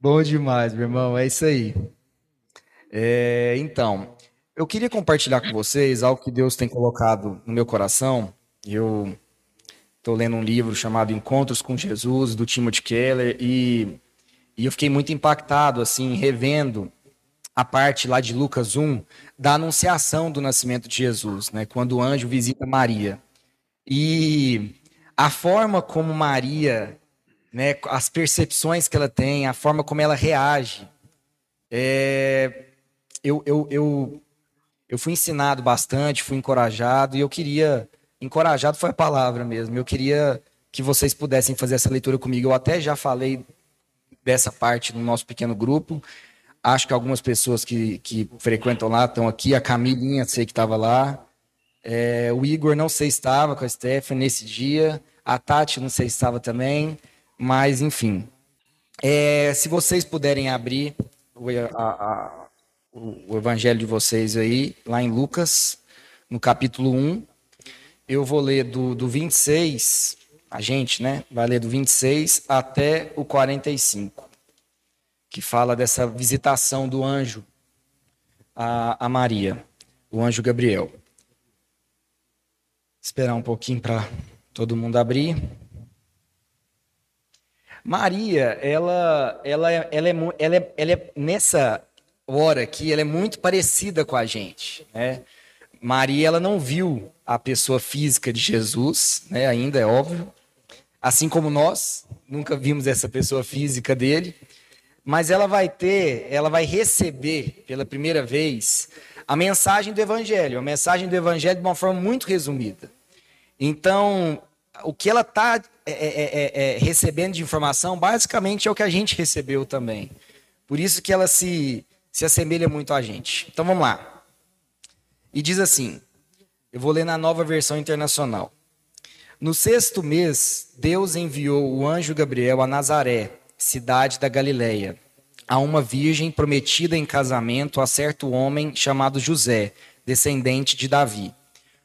Bom demais, meu irmão. É isso aí. É, então, eu queria compartilhar com vocês algo que Deus tem colocado no meu coração. Eu estou lendo um livro chamado Encontros com Jesus, do Timothy Keller, e, e eu fiquei muito impactado, assim, revendo a parte lá de Lucas 1 da anunciação do nascimento de Jesus, né? Quando o anjo visita Maria. E a forma como Maria, né, as percepções que ela tem, a forma como ela reage, é, eu, eu, eu, eu fui ensinado bastante, fui encorajado, e eu queria. Encorajado foi a palavra mesmo. Eu queria que vocês pudessem fazer essa leitura comigo. Eu até já falei dessa parte no nosso pequeno grupo. Acho que algumas pessoas que, que frequentam lá estão aqui. A Camilinha, sei que estava lá. É, o Igor, não sei se estava com a Stephanie nesse dia. A Tati, não sei se estava também. Mas, enfim. É, se vocês puderem abrir a, a, o evangelho de vocês aí, lá em Lucas, no capítulo 1. Eu vou ler do, do 26, a gente, né? Vai ler do 26 até o 45, que fala dessa visitação do anjo a, a Maria, o anjo Gabriel. Esperar um pouquinho para todo mundo abrir. Maria, ela, ela, ela, é, ela, é, ela é nessa hora aqui, ela é muito parecida com a gente. Né? Maria, ela não viu a pessoa física de Jesus, né? ainda é óbvio. Assim como nós, nunca vimos essa pessoa física dele. Mas ela vai ter, ela vai receber pela primeira vez a mensagem do Evangelho, a mensagem do Evangelho de uma forma muito resumida. Então, o que ela está é, é, é, é, recebendo de informação, basicamente é o que a gente recebeu também. Por isso que ela se se assemelha muito a gente. Então vamos lá. E diz assim: eu vou ler na nova versão internacional. No sexto mês, Deus enviou o anjo Gabriel a Nazaré, cidade da Galileia, a uma virgem prometida em casamento a certo homem chamado José, descendente de Davi.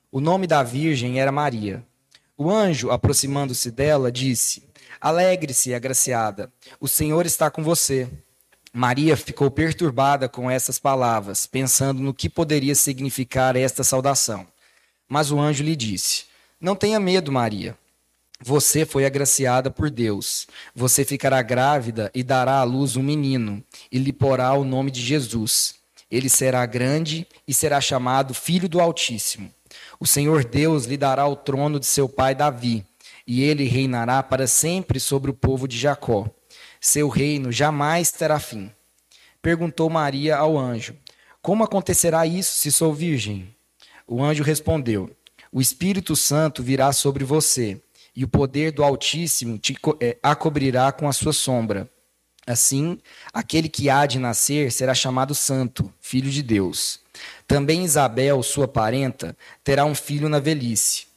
O nome da virgem era Maria. O anjo, aproximando-se dela, disse: Alegre-se, agraciada, o Senhor está com você. Maria ficou perturbada com essas palavras, pensando no que poderia significar esta saudação. Mas o anjo lhe disse: Não tenha medo, Maria. Você foi agraciada por Deus. Você ficará grávida e dará à luz um menino, e lhe porá o nome de Jesus. Ele será grande e será chamado Filho do Altíssimo. O Senhor Deus lhe dará o trono de seu pai Davi, e ele reinará para sempre sobre o povo de Jacó seu reino jamais terá fim. Perguntou Maria ao anjo: Como acontecerá isso se sou virgem? O anjo respondeu: O Espírito Santo virá sobre você, e o poder do Altíssimo te é, acobrirá com a sua sombra. Assim, aquele que há de nascer será chamado Santo, Filho de Deus. Também Isabel, sua parenta, terá um filho na velhice.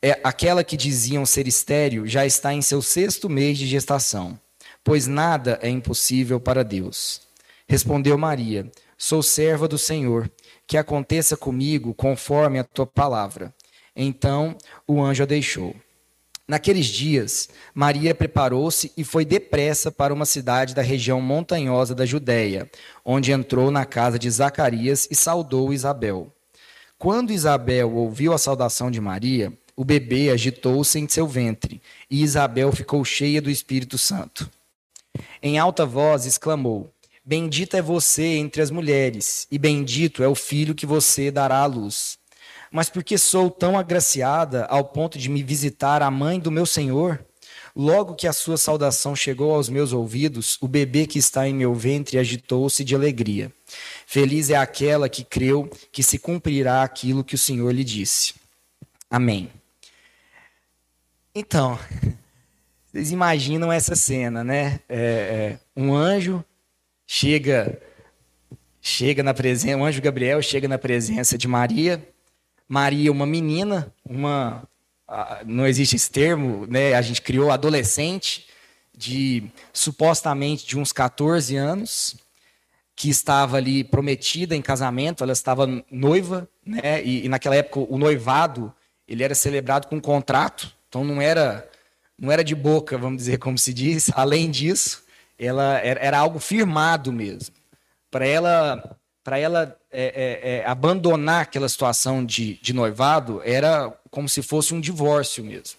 É, aquela que diziam ser estéril já está em seu sexto mês de gestação pois nada é impossível para Deus. Respondeu Maria: Sou serva do Senhor, que aconteça comigo conforme a tua palavra. Então o anjo a deixou. Naqueles dias, Maria preparou-se e foi depressa para uma cidade da região montanhosa da Judéia, onde entrou na casa de Zacarias e saudou Isabel. Quando Isabel ouviu a saudação de Maria, o bebê agitou-se em seu ventre, e Isabel ficou cheia do Espírito Santo. Em alta voz exclamou: Bendita é você entre as mulheres, e bendito é o filho que você dará à luz. Mas porque sou tão agraciada ao ponto de me visitar a mãe do meu Senhor? Logo que a sua saudação chegou aos meus ouvidos, o bebê que está em meu ventre agitou-se de alegria. Feliz é aquela que creu que se cumprirá aquilo que o Senhor lhe disse. Amém. Então, vocês imaginam essa cena, né? É, é, um anjo chega, chega na presença, o anjo Gabriel chega na presença de Maria. Maria, uma menina, uma não existe esse termo, né? A gente criou adolescente de supostamente de uns 14 anos, que estava ali prometida em casamento, ela estava noiva, né? E, e naquela época o noivado ele era celebrado com um contrato, então não era não era de boca, vamos dizer como se diz. Além disso, ela era, era algo firmado mesmo. Para ela, para ela é, é, é, abandonar aquela situação de, de noivado, era como se fosse um divórcio mesmo.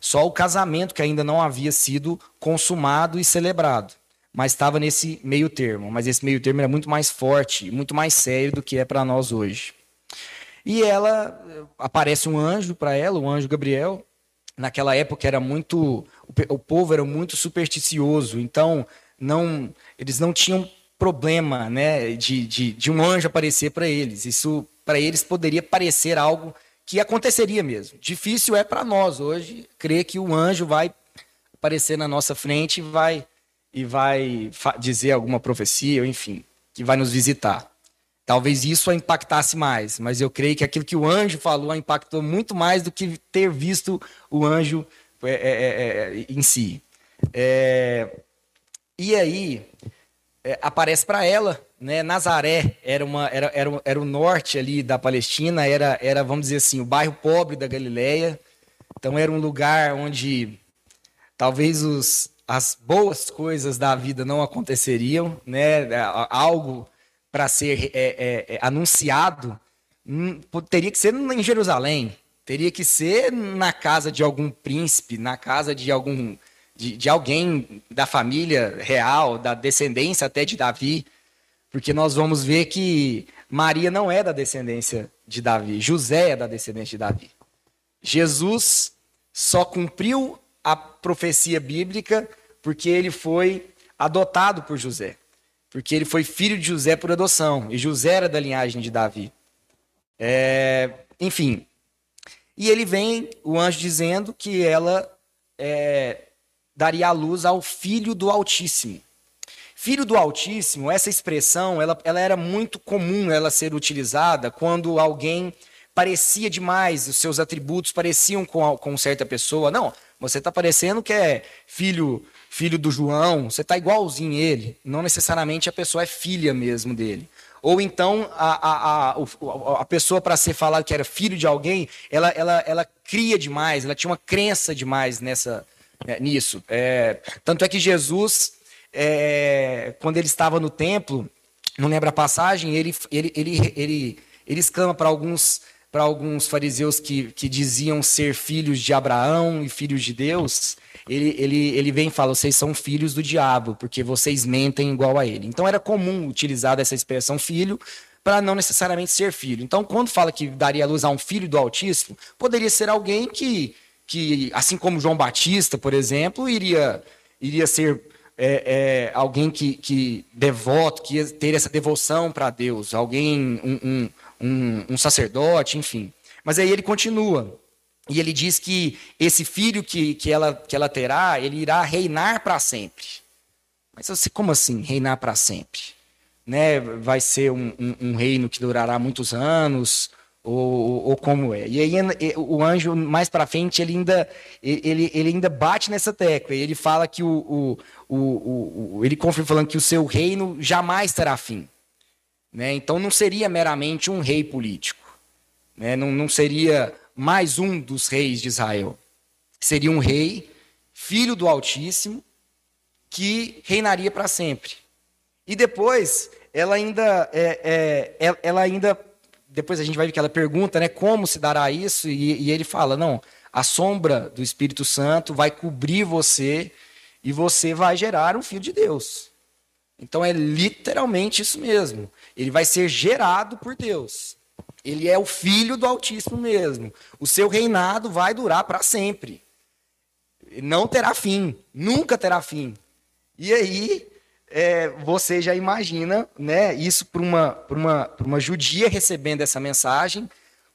Só o casamento que ainda não havia sido consumado e celebrado, mas estava nesse meio termo. Mas esse meio termo era muito mais forte, muito mais sério do que é para nós hoje. E ela aparece um anjo para ela, o anjo Gabriel. Naquela época era muito, o povo era muito supersticioso, então não, eles não tinham problema, né, de, de, de um anjo aparecer para eles. Isso para eles poderia parecer algo que aconteceria mesmo. Difícil é para nós hoje crer que o anjo vai aparecer na nossa frente e vai e vai dizer alguma profecia, enfim, que vai nos visitar. Talvez isso a impactasse mais, mas eu creio que aquilo que o anjo falou a impactou muito mais do que ter visto o anjo é, é, é, é em si. É, e aí é, aparece para ela né? Nazaré era, uma, era, era, era o norte ali da Palestina, era, era, vamos dizer assim, o bairro pobre da Galileia. Então era um lugar onde talvez os, as boas coisas da vida não aconteceriam, né? Algo para ser é, é, é, anunciado hum, teria que ser em Jerusalém, teria que ser na casa de algum príncipe, na casa de algum de, de alguém da família real, da descendência até de Davi. Porque nós vamos ver que Maria não é da descendência de Davi, José é da descendência de Davi. Jesus só cumpriu a profecia bíblica porque ele foi adotado por José. Porque ele foi filho de José por adoção. E José era da linhagem de Davi. É, enfim. E ele vem, o anjo, dizendo que ela é, daria a luz ao filho do Altíssimo. Filho do Altíssimo, essa expressão, ela, ela era muito comum ela ser utilizada quando alguém parecia demais, os seus atributos pareciam com, com certa pessoa. Não, você está parecendo que é filho filho do João, você está igualzinho ele. Não necessariamente a pessoa é filha mesmo dele. Ou então a, a, a, a pessoa, para ser falado que era filho de alguém, ela, ela, ela cria demais, ela tinha uma crença demais nessa, é, nisso. É, tanto é que Jesus é, quando ele estava no templo, não lembro a passagem, ele, ele, ele, ele, ele exclama para alguns, para alguns fariseus que, que diziam ser filhos de Abraão e filhos de Deus, ele, ele, ele vem e fala: vocês são filhos do diabo, porque vocês mentem igual a ele. Então era comum utilizar essa expressão filho para não necessariamente ser filho. Então, quando fala que daria luz a um filho do Altíssimo, poderia ser alguém que, que assim como João Batista, por exemplo, iria, iria ser é, é, alguém que, que devoto, que ia ter essa devoção para Deus, alguém, um, um, um, um, sacerdote, enfim. Mas aí ele continua. E ele diz que esse filho que, que, ela, que ela terá, ele irá reinar para sempre. Mas assim, como assim, reinar para sempre? Né? Vai ser um, um, um reino que durará muitos anos, ou, ou, como é. E aí o anjo mais para frente ele ainda ele, ele ainda bate nessa tecla. Ele fala que o, o, o, o ele confirma falando que o seu reino jamais terá fim. Né? Então não seria meramente um rei político. Né? Não, não seria mais um dos reis de Israel. Seria um rei, filho do Altíssimo, que reinaria para sempre. E depois ela ainda, é, é, ela ainda depois a gente vai ver que ela pergunta, né, como se dará isso, e, e ele fala, não, a sombra do Espírito Santo vai cobrir você e você vai gerar um filho de Deus. Então é literalmente isso mesmo. Ele vai ser gerado por Deus. Ele é o filho do Altíssimo mesmo. O seu reinado vai durar para sempre. Não terá fim, nunca terá fim. E aí é, você já imagina né, isso para uma, uma, uma judia recebendo essa mensagem,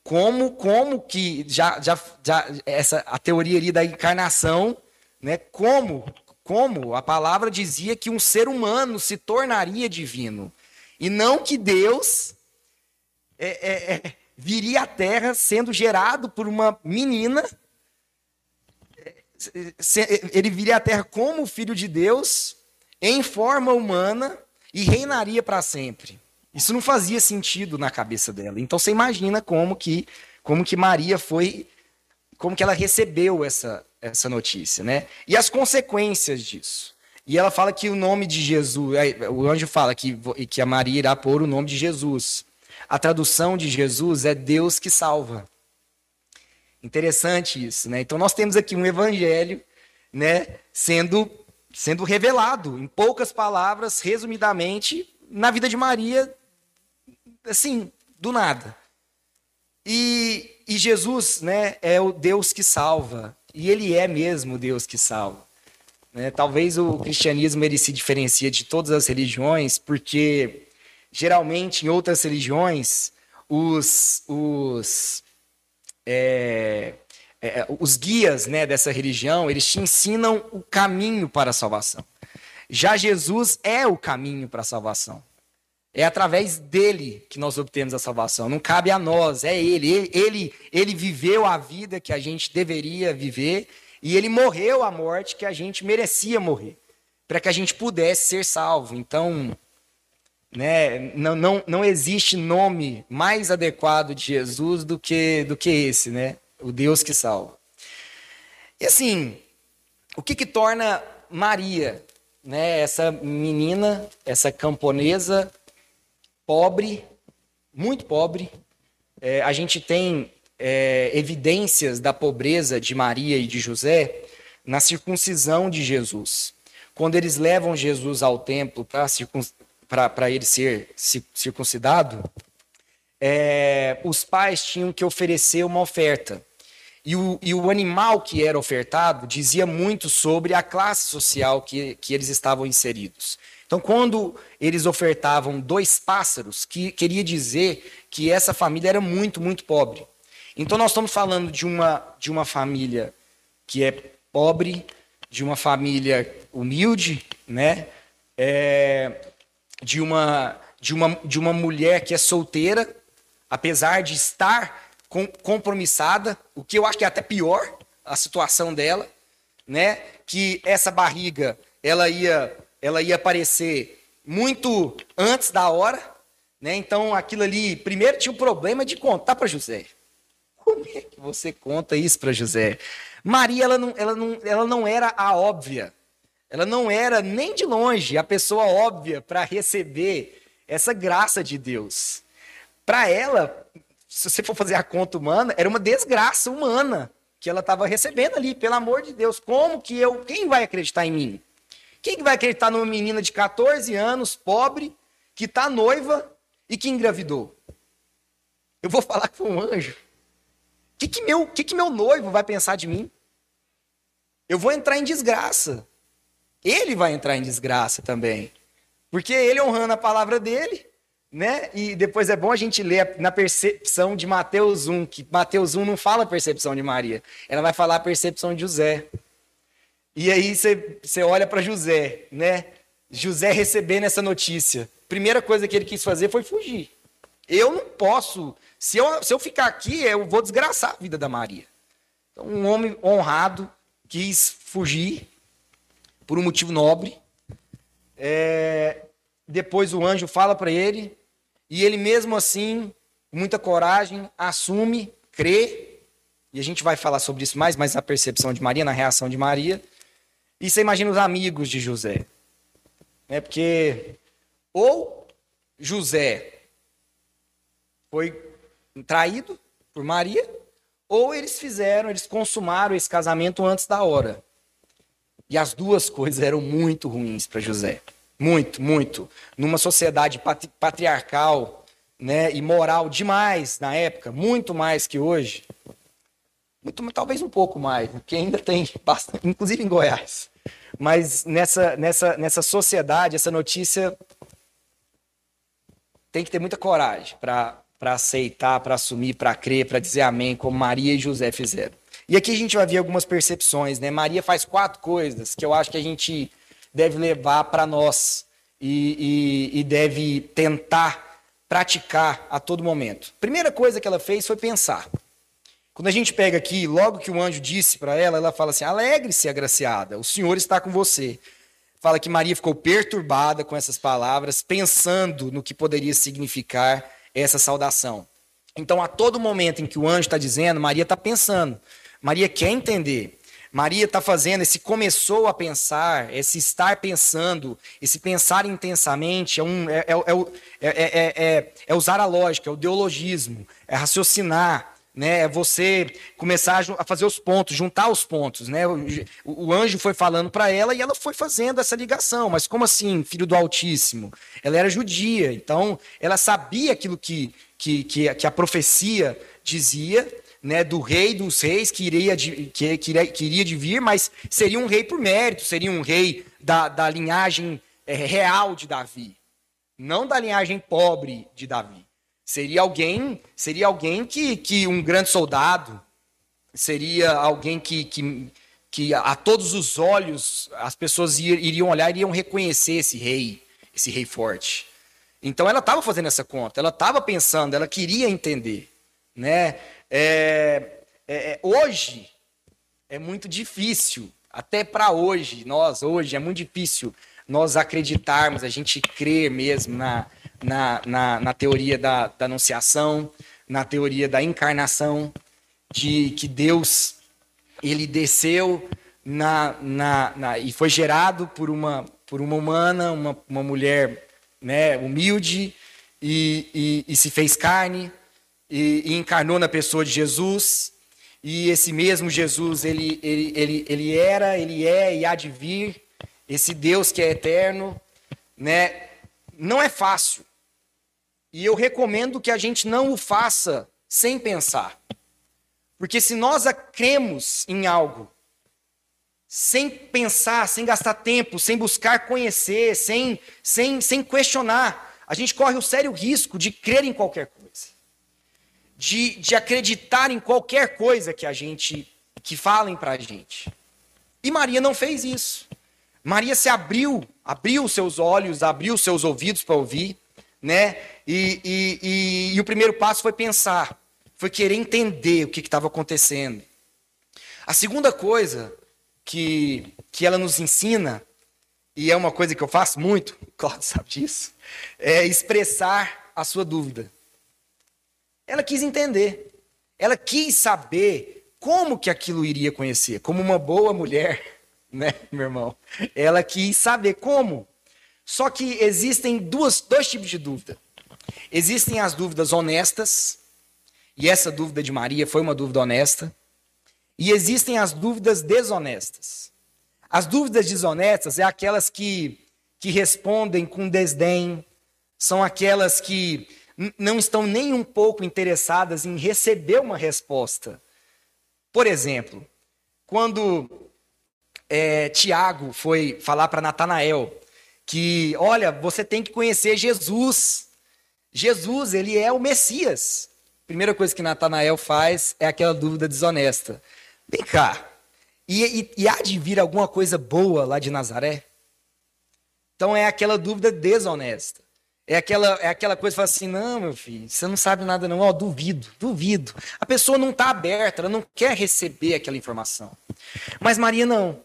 como, como que já, já, já essa, a teoria ali da encarnação, né, como, como a palavra dizia que um ser humano se tornaria divino. E não que Deus é, é, é viria à Terra sendo gerado por uma menina. É, ele viria à Terra como filho de Deus, em forma humana e reinaria para sempre. Isso não fazia sentido na cabeça dela. Então você imagina como que como que Maria foi como que ela recebeu essa essa notícia, né? E as consequências disso. E ela fala que o nome de Jesus, o anjo fala que, que a Maria irá pôr o nome de Jesus. A tradução de Jesus é Deus que salva. Interessante isso, né? Então nós temos aqui um evangelho, né, sendo sendo revelado em poucas palavras, resumidamente, na vida de Maria, assim, do nada. E, e Jesus, né, é o Deus que salva, e ele é mesmo Deus que salva. Né? Talvez o cristianismo ele se diferencia de todas as religiões, porque geralmente em outras religiões os, os, é, é, os guias né, dessa religião eles te ensinam o caminho para a salvação. Já Jesus é o caminho para a salvação. É através dele que nós obtemos a salvação. Não cabe a nós, é ele. ele. Ele, ele viveu a vida que a gente deveria viver e ele morreu a morte que a gente merecia morrer, para que a gente pudesse ser salvo. Então, né, não, não, não existe nome mais adequado de Jesus do que, do que esse, né? O Deus que salva. E assim, o que, que torna Maria, né, essa menina, essa camponesa pobre, muito pobre, é, a gente tem é, evidências da pobreza de Maria e de José na circuncisão de Jesus. Quando eles levam Jesus ao templo para ele ser circuncidado, é, os pais tinham que oferecer uma oferta. E o, e o, animal que era ofertado dizia muito sobre a classe social que, que eles estavam inseridos. Então, quando eles ofertavam dois pássaros, que queria dizer que essa família era muito, muito pobre. Então nós estamos falando de uma, de uma família que é pobre, de uma família humilde, né? É, de, uma, de, uma, de uma mulher que é solteira, apesar de estar compromissada, o que eu acho que é até pior a situação dela, né? Que essa barriga ela ia, ela ia aparecer muito antes da hora, né? Então aquilo ali, primeiro tinha o problema de contar para José. Como é que você conta isso para José? Maria, ela não, ela, não, ela não era a óbvia. Ela não era nem de longe a pessoa óbvia para receber essa graça de Deus. Para ela, se você for fazer a conta humana, era uma desgraça humana que ela estava recebendo ali, pelo amor de Deus. Como que eu. Quem vai acreditar em mim? Quem que vai acreditar numa menina de 14 anos, pobre, que está noiva e que engravidou? Eu vou falar foi um anjo que, que, meu, que, que meu noivo vai pensar de mim? Eu vou entrar em desgraça. Ele vai entrar em desgraça também. Porque ele honrando a palavra dele, né? E depois é bom a gente ler na percepção de Mateus 1, que Mateus 1 não fala a percepção de Maria, ela vai falar a percepção de José. E aí você olha para José, né? José recebendo essa notícia. Primeira coisa que ele quis fazer foi fugir. Eu não posso se eu, se eu ficar aqui, eu vou desgraçar a vida da Maria. Então, um homem honrado quis fugir por um motivo nobre. É, depois o anjo fala para ele, e ele mesmo assim, com muita coragem, assume, crê. E a gente vai falar sobre isso mais, mas na percepção de Maria, na reação de Maria. E você imagina os amigos de José. Né? Porque ou José foi traído por Maria, ou eles fizeram, eles consumaram esse casamento antes da hora. E as duas coisas eram muito ruins para José. Muito, muito. Numa sociedade patriarcal né, e moral demais na época, muito mais que hoje. Muito, talvez um pouco mais, porque ainda tem bastante, inclusive em Goiás. Mas nessa, nessa, nessa sociedade, essa notícia tem que ter muita coragem para aceitar, para assumir, para crer, para dizer amém, como Maria e José fizeram. E aqui a gente vai ver algumas percepções, né? Maria faz quatro coisas que eu acho que a gente deve levar para nós e, e, e deve tentar praticar a todo momento. Primeira coisa que ela fez foi pensar. Quando a gente pega aqui, logo que o anjo disse para ela, ela fala assim: alegre-se, agraciada, o Senhor está com você. Fala que Maria ficou perturbada com essas palavras, pensando no que poderia significar essa saudação. Então, a todo momento em que o anjo está dizendo, Maria está pensando. Maria quer entender. Maria está fazendo, esse começou a pensar, esse estar pensando, esse pensar intensamente, é, um, é, é, é, é usar a lógica, é o ideologismo, é raciocinar, né? É você começar a fazer os pontos, juntar os pontos, né? O, o anjo foi falando para ela e ela foi fazendo essa ligação. Mas como assim, filho do Altíssimo? Ela era judia, então ela sabia aquilo que, que, que, que a profecia dizia, né, do rei dos reis que iria, de, que, que, que iria de vir, mas seria um rei por mérito, seria um rei da, da linhagem é, real de Davi, não da linhagem pobre de Davi. Seria alguém, seria alguém que, que um grande soldado, seria alguém que, que, que a todos os olhos as pessoas iriam olhar e iriam reconhecer esse rei, esse rei forte. Então ela estava fazendo essa conta, ela estava pensando, ela queria entender, né? É, é, é, hoje é muito difícil, até para hoje, nós hoje é muito difícil nós acreditarmos, a gente crer mesmo na, na, na, na teoria da, da anunciação, na teoria da encarnação, de que Deus ele desceu na, na, na, e foi gerado por uma, por uma humana, uma, uma mulher né, humilde, e, e, e se fez carne, e, e, encarnou na pessoa de Jesus. E esse mesmo Jesus, ele, ele, ele, ele era, ele é e há de vir. Esse Deus que é eterno, né? Não é fácil. E eu recomendo que a gente não o faça sem pensar. Porque se nós cremos em algo, sem pensar, sem gastar tempo, sem buscar conhecer, sem, sem, sem questionar, a gente corre o sério risco de crer em qualquer coisa de, de acreditar em qualquer coisa que a gente que falem para a gente. E Maria não fez isso. Maria se abriu, abriu seus olhos, abriu seus ouvidos para ouvir, né? E, e, e, e, o primeiro passo foi pensar, foi querer entender o que estava acontecendo. A segunda coisa que, que ela nos ensina, e é uma coisa que eu faço muito, Cláudio sabe disso, é expressar a sua dúvida. Ela quis entender. Ela quis saber como que aquilo iria conhecer. Como uma boa mulher, né, meu irmão? Ela quis saber como. Só que existem duas, dois tipos de dúvida. Existem as dúvidas honestas, e essa dúvida de Maria foi uma dúvida honesta. E existem as dúvidas desonestas. As dúvidas desonestas é aquelas que, que respondem com desdém, são aquelas que não estão nem um pouco interessadas em receber uma resposta. Por exemplo, quando é, Tiago foi falar para Natanael que, olha, você tem que conhecer Jesus. Jesus, ele é o Messias. Primeira coisa que Natanael faz é aquela dúvida desonesta. Vem cá, e, e, e há de vir alguma coisa boa lá de Nazaré? Então é aquela dúvida desonesta. É aquela, é aquela coisa que fala assim: não, meu filho, você não sabe nada, não. Ó, oh, duvido, duvido. A pessoa não está aberta, ela não quer receber aquela informação. Mas Maria não.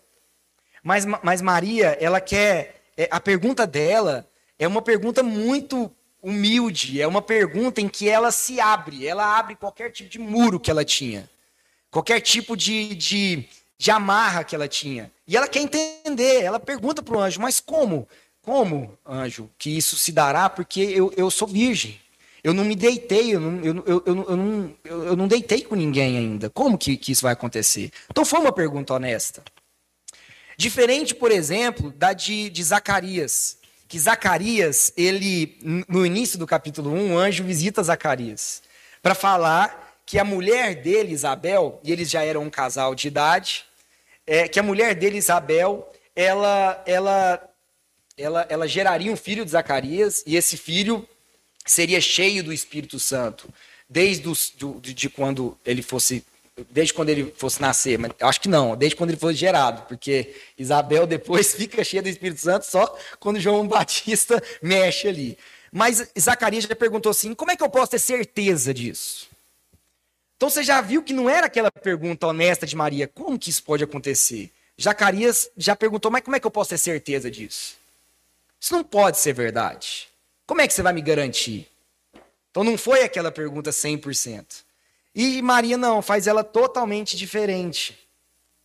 Mas, mas Maria, ela quer. É, a pergunta dela é uma pergunta muito humilde, é uma pergunta em que ela se abre, ela abre qualquer tipo de muro que ela tinha, qualquer tipo de, de, de amarra que ela tinha. E ela quer entender, ela pergunta para o anjo: mas como? Como, anjo, que isso se dará? Porque eu, eu sou virgem. Eu não me deitei, eu não, eu, eu, eu, eu não, eu não deitei com ninguém ainda. Como que, que isso vai acontecer? Então foi uma pergunta honesta. Diferente, por exemplo, da de, de Zacarias. Que Zacarias, ele, no início do capítulo 1, o anjo visita Zacarias para falar que a mulher dele, Isabel, e eles já eram um casal de idade, é, que a mulher dele, Isabel, ela, ela ela, ela geraria um filho de Zacarias, e esse filho seria cheio do Espírito Santo, desde os, do, de quando ele fosse desde quando ele fosse nascer, mas acho que não, desde quando ele foi gerado, porque Isabel depois fica cheia do Espírito Santo só quando João Batista mexe ali. Mas Zacarias já perguntou assim: como é que eu posso ter certeza disso? Então você já viu que não era aquela pergunta honesta de Maria: como que isso pode acontecer? Zacarias já perguntou: mas como é que eu posso ter certeza disso? Isso não pode ser verdade. Como é que você vai me garantir? Então não foi aquela pergunta 100%. E Maria não, faz ela totalmente diferente.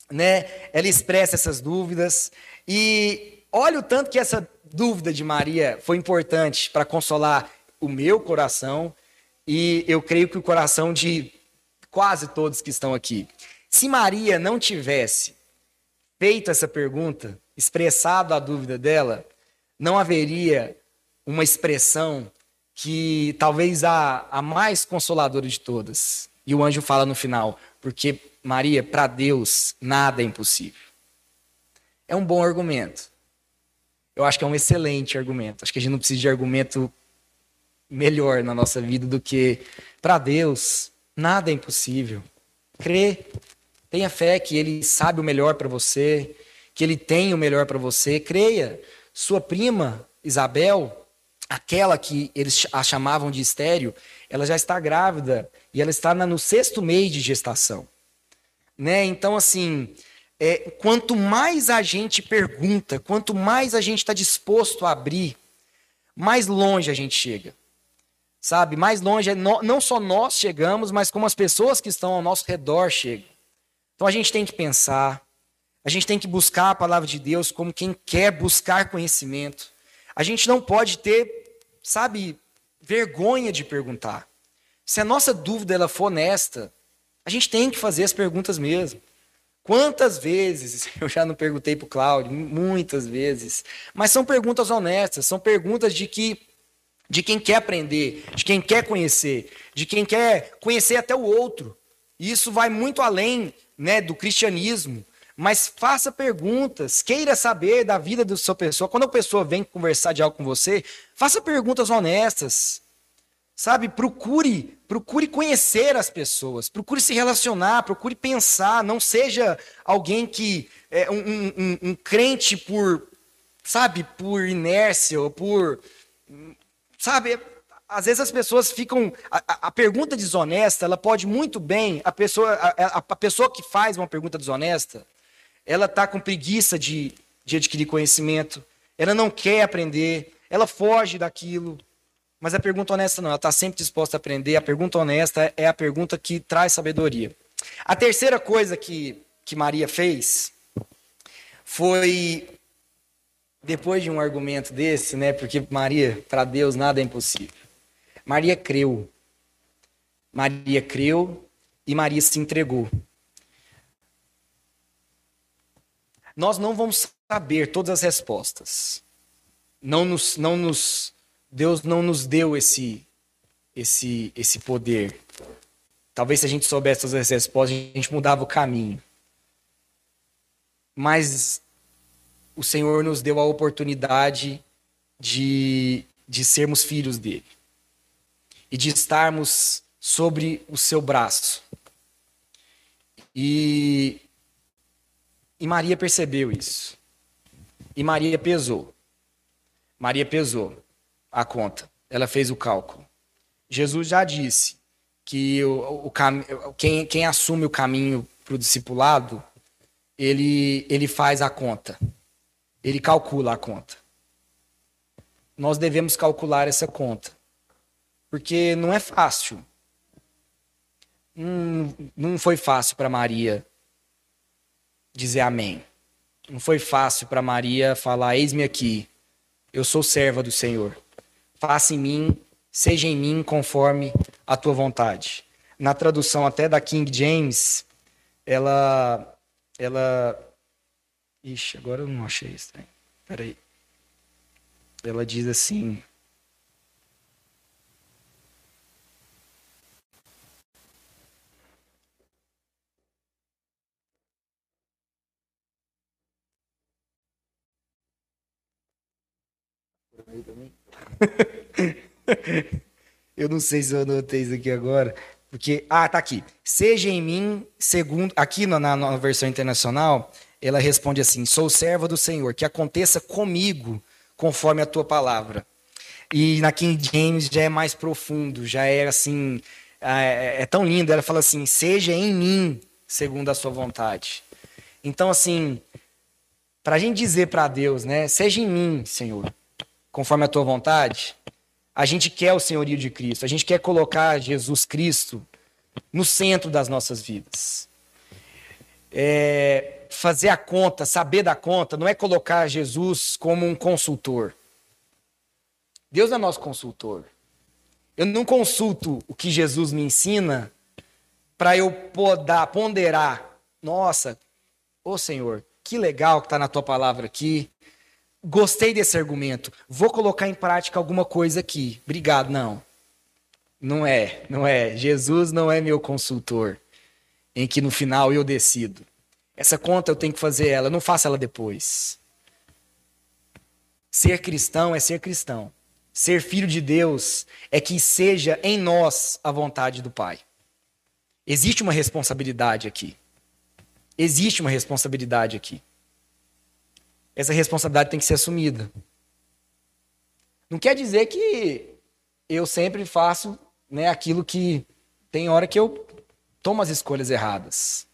né? Ela expressa essas dúvidas e olha o tanto que essa dúvida de Maria foi importante para consolar o meu coração e eu creio que o coração de quase todos que estão aqui. Se Maria não tivesse feito essa pergunta, expressado a dúvida dela, não haveria uma expressão que talvez a, a mais consoladora de todas. E o anjo fala no final, porque Maria, para Deus, nada é impossível. É um bom argumento. Eu acho que é um excelente argumento. Acho que a gente não precisa de argumento melhor na nossa vida do que para Deus, nada é impossível. Crê, tenha fé que Ele sabe o melhor para você, que Ele tem o melhor para você. Creia. Sua prima, Isabel, aquela que eles a chamavam de estéreo, ela já está grávida e ela está no sexto mês de gestação. Né? Então, assim, é, quanto mais a gente pergunta, quanto mais a gente está disposto a abrir, mais longe a gente chega. Sabe? Mais longe, é não só nós chegamos, mas como as pessoas que estão ao nosso redor chegam. Então a gente tem que pensar, a gente tem que buscar a palavra de Deus como quem quer buscar conhecimento. A gente não pode ter, sabe, vergonha de perguntar. Se a nossa dúvida ela for honesta, a gente tem que fazer as perguntas mesmo. Quantas vezes eu já não perguntei para o Cláudio? Muitas vezes. Mas são perguntas honestas, são perguntas de que de quem quer aprender, de quem quer conhecer, de quem quer conhecer até o outro. E isso vai muito além né, do cristianismo. Mas faça perguntas, queira saber da vida da sua pessoa. Quando a pessoa vem conversar de algo com você, faça perguntas honestas. Sabe, procure, procure conhecer as pessoas, procure se relacionar, procure pensar, não seja alguém que é um, um, um crente por, sabe, por inércia ou por Sabe, às vezes as pessoas ficam. A, a, pergunta desonesta, ela pode muito bem. A pessoa, a, a pessoa que faz uma pergunta desonesta, ela está com preguiça de, de adquirir conhecimento, ela não quer aprender, ela foge daquilo. Mas a pergunta honesta não, ela está sempre disposta a aprender. A pergunta honesta é a pergunta que traz sabedoria. A terceira coisa que, que Maria fez foi depois de um argumento desse, né? Porque Maria, para Deus nada é impossível. Maria creu. Maria creu e Maria se entregou. Nós não vamos saber todas as respostas. Não nos, não nos, Deus não nos deu esse, esse, esse poder. Talvez se a gente soubesse todas as respostas, a gente mudava o caminho. Mas o Senhor nos deu a oportunidade de, de sermos filhos dele e de estarmos sobre o seu braço. E, e Maria percebeu isso. E Maria pesou. Maria pesou a conta. Ela fez o cálculo. Jesus já disse que o, o quem, quem assume o caminho para o discipulado, ele, ele faz a conta ele calcula a conta. Nós devemos calcular essa conta. Porque não é fácil. Não, não foi fácil para Maria dizer amém. Não foi fácil para Maria falar: Eis-me aqui, eu sou serva do Senhor. Faça em mim, seja em mim conforme a tua vontade. Na tradução até da King James, ela, ela Ixi, agora eu não achei estranho. Peraí. Ela diz assim. Eu não sei se eu anotei isso aqui agora. Porque. Ah, tá aqui. Seja em mim, segundo. Aqui na, na versão internacional, ela responde assim: Sou serva do Senhor, que aconteça comigo conforme a tua palavra. E na King James já é mais profundo, já é assim, é, é tão lindo. Ela fala assim: Seja em mim segundo a sua vontade. Então, assim, para a gente dizer para Deus, né? Seja em mim, Senhor, conforme a tua vontade. A gente quer o senhorio de Cristo, a gente quer colocar Jesus Cristo no centro das nossas vidas. É, fazer a conta, saber da conta, não é colocar Jesus como um consultor. Deus é nosso consultor. Eu não consulto o que Jesus me ensina para eu poder ponderar. Nossa, ô Senhor, que legal que está na tua palavra aqui. Gostei desse argumento. Vou colocar em prática alguma coisa aqui. Obrigado, não. Não é, não é. Jesus não é meu consultor, em que no final eu decido. Essa conta eu tenho que fazer ela, não faça ela depois. Ser cristão é ser cristão. Ser filho de Deus é que seja em nós a vontade do Pai. Existe uma responsabilidade aqui. Existe uma responsabilidade aqui. Essa responsabilidade tem que ser assumida. Não quer dizer que eu sempre faço né, aquilo que tem hora que eu tomo as escolhas erradas.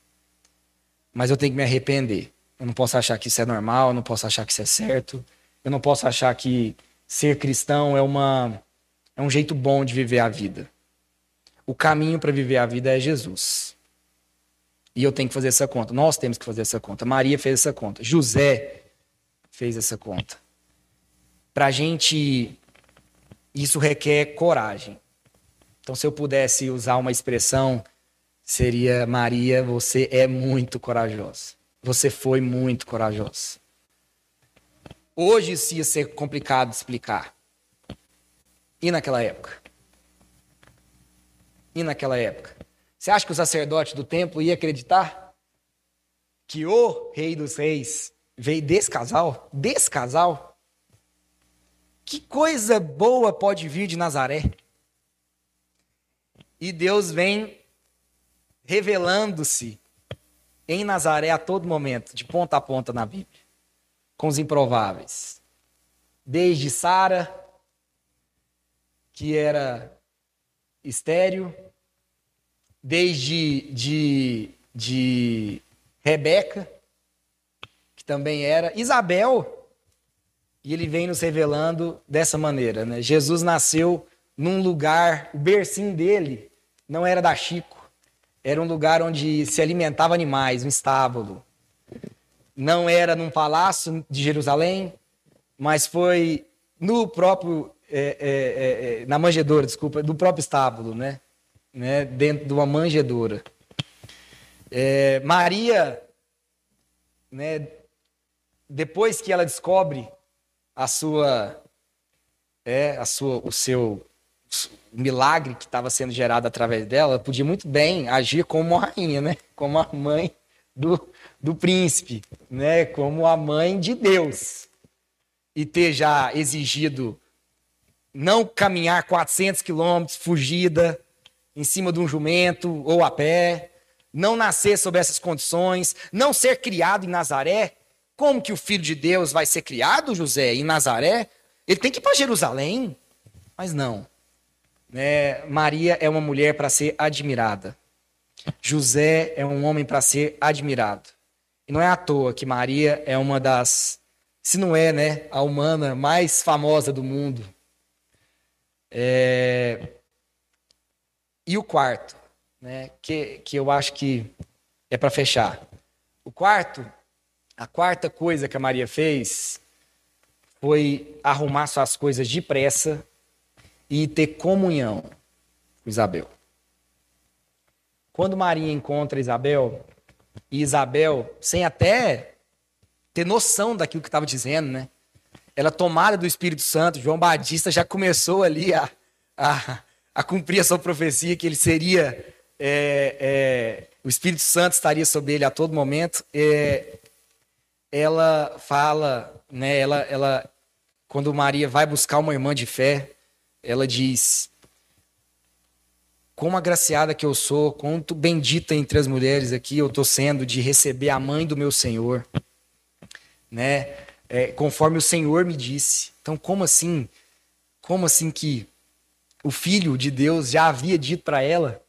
Mas eu tenho que me arrepender. Eu não posso achar que isso é normal, eu não posso achar que isso é certo. Eu não posso achar que ser cristão é uma é um jeito bom de viver a vida. O caminho para viver a vida é Jesus. E eu tenho que fazer essa conta. Nós temos que fazer essa conta. Maria fez essa conta. José fez essa conta. Para a gente, isso requer coragem. Então, se eu pudesse usar uma expressão, seria: Maria, você é muito corajosa. Você foi muito corajosa. Hoje isso ia ser complicado de explicar. E naquela época? E naquela época? Você acha que o sacerdote do templo ia acreditar que o rei dos reis veio desse casal? Desse casal? Que coisa boa pode vir de Nazaré? E Deus vem revelando-se em Nazaré a todo momento, de ponta a ponta na Bíblia, com os improváveis. Desde Sara, que era estéreo, desde de, de Rebeca, também era, Isabel, e ele vem nos revelando dessa maneira. Né? Jesus nasceu num lugar, o bercinho dele não era da Chico, era um lugar onde se alimentava animais, um estábulo. Não era num palácio de Jerusalém, mas foi no próprio, é, é, é, é na manjedoura, desculpa, do próprio estábulo, né? né, dentro de uma manjedoura. É, Maria, né, depois que ela descobre a sua, é, a sua, o seu o milagre que estava sendo gerado através dela, ela podia muito bem agir como uma rainha, né, como a mãe do, do príncipe, né, como a mãe de Deus, e ter já exigido não caminhar 400 quilômetros, fugida, em cima de um jumento ou a pé, não nascer sob essas condições, não ser criado em Nazaré. Como que o filho de Deus vai ser criado, José, em Nazaré? Ele tem que ir para Jerusalém. Mas não. É, Maria é uma mulher para ser admirada. José é um homem para ser admirado. E não é à toa que Maria é uma das, se não é, né, a humana mais famosa do mundo. É, e o quarto, né, que, que eu acho que é para fechar. O quarto, a quarta coisa que a Maria fez foi arrumar suas coisas depressa e ter comunhão com Isabel. Quando Maria encontra Isabel, e Isabel, sem até ter noção daquilo que estava dizendo, né? Ela tomada do Espírito Santo, João Batista já começou ali a, a, a cumprir a sua profecia, que ele seria, é, é, o Espírito Santo estaria sobre ele a todo momento, é, ela fala, né, ela, ela, quando Maria vai buscar uma irmã de fé, ela diz: Como agraciada que eu sou, quanto bendita entre as mulheres aqui eu estou sendo de receber a mãe do meu Senhor, né? É, conforme o Senhor me disse. Então, como assim? Como assim que o Filho de Deus já havia dito para ela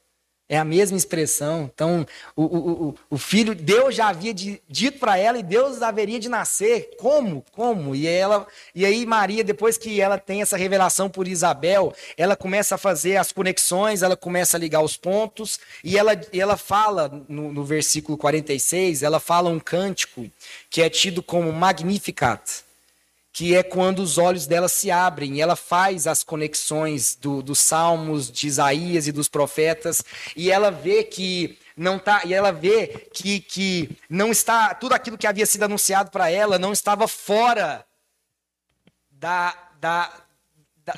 É a mesma expressão. Então, o, o, o filho, Deus já havia dito para ela e Deus haveria de nascer. Como? Como? E, ela, e aí, Maria, depois que ela tem essa revelação por Isabel, ela começa a fazer as conexões, ela começa a ligar os pontos, e ela, ela fala, no, no versículo 46, ela fala um cântico que é tido como Magnificat que é quando os olhos dela se abrem e ela faz as conexões do, dos salmos de Isaías e dos profetas e ela vê que não tá e ela vê que, que não está tudo aquilo que havia sido anunciado para ela não estava fora da, da,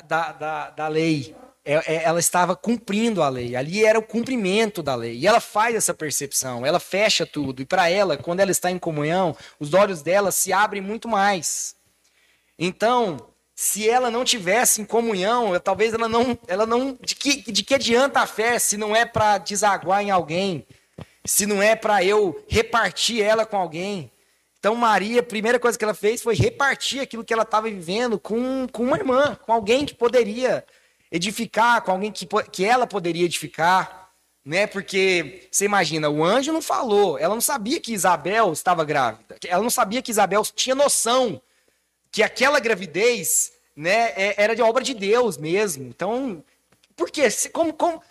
da, da, da lei é, é, ela estava cumprindo a lei. Ali era o cumprimento da lei. E ela faz essa percepção, ela fecha tudo. E para ela, quando ela está em comunhão, os olhos dela se abrem muito mais. Então, se ela não tivesse em comunhão, talvez ela não, ela não, de que, de que adianta a fé se não é para desaguar em alguém, se não é para eu repartir ela com alguém? Então Maria, a primeira coisa que ela fez foi repartir aquilo que ela estava vivendo com, com uma irmã, com alguém que poderia edificar, com alguém que, que ela poderia edificar, né? Porque você imagina, o anjo não falou, ela não sabia que Isabel estava grávida, ela não sabia que Isabel tinha noção que aquela gravidez né, é, era de obra de Deus mesmo. Então, por quê? Como, como,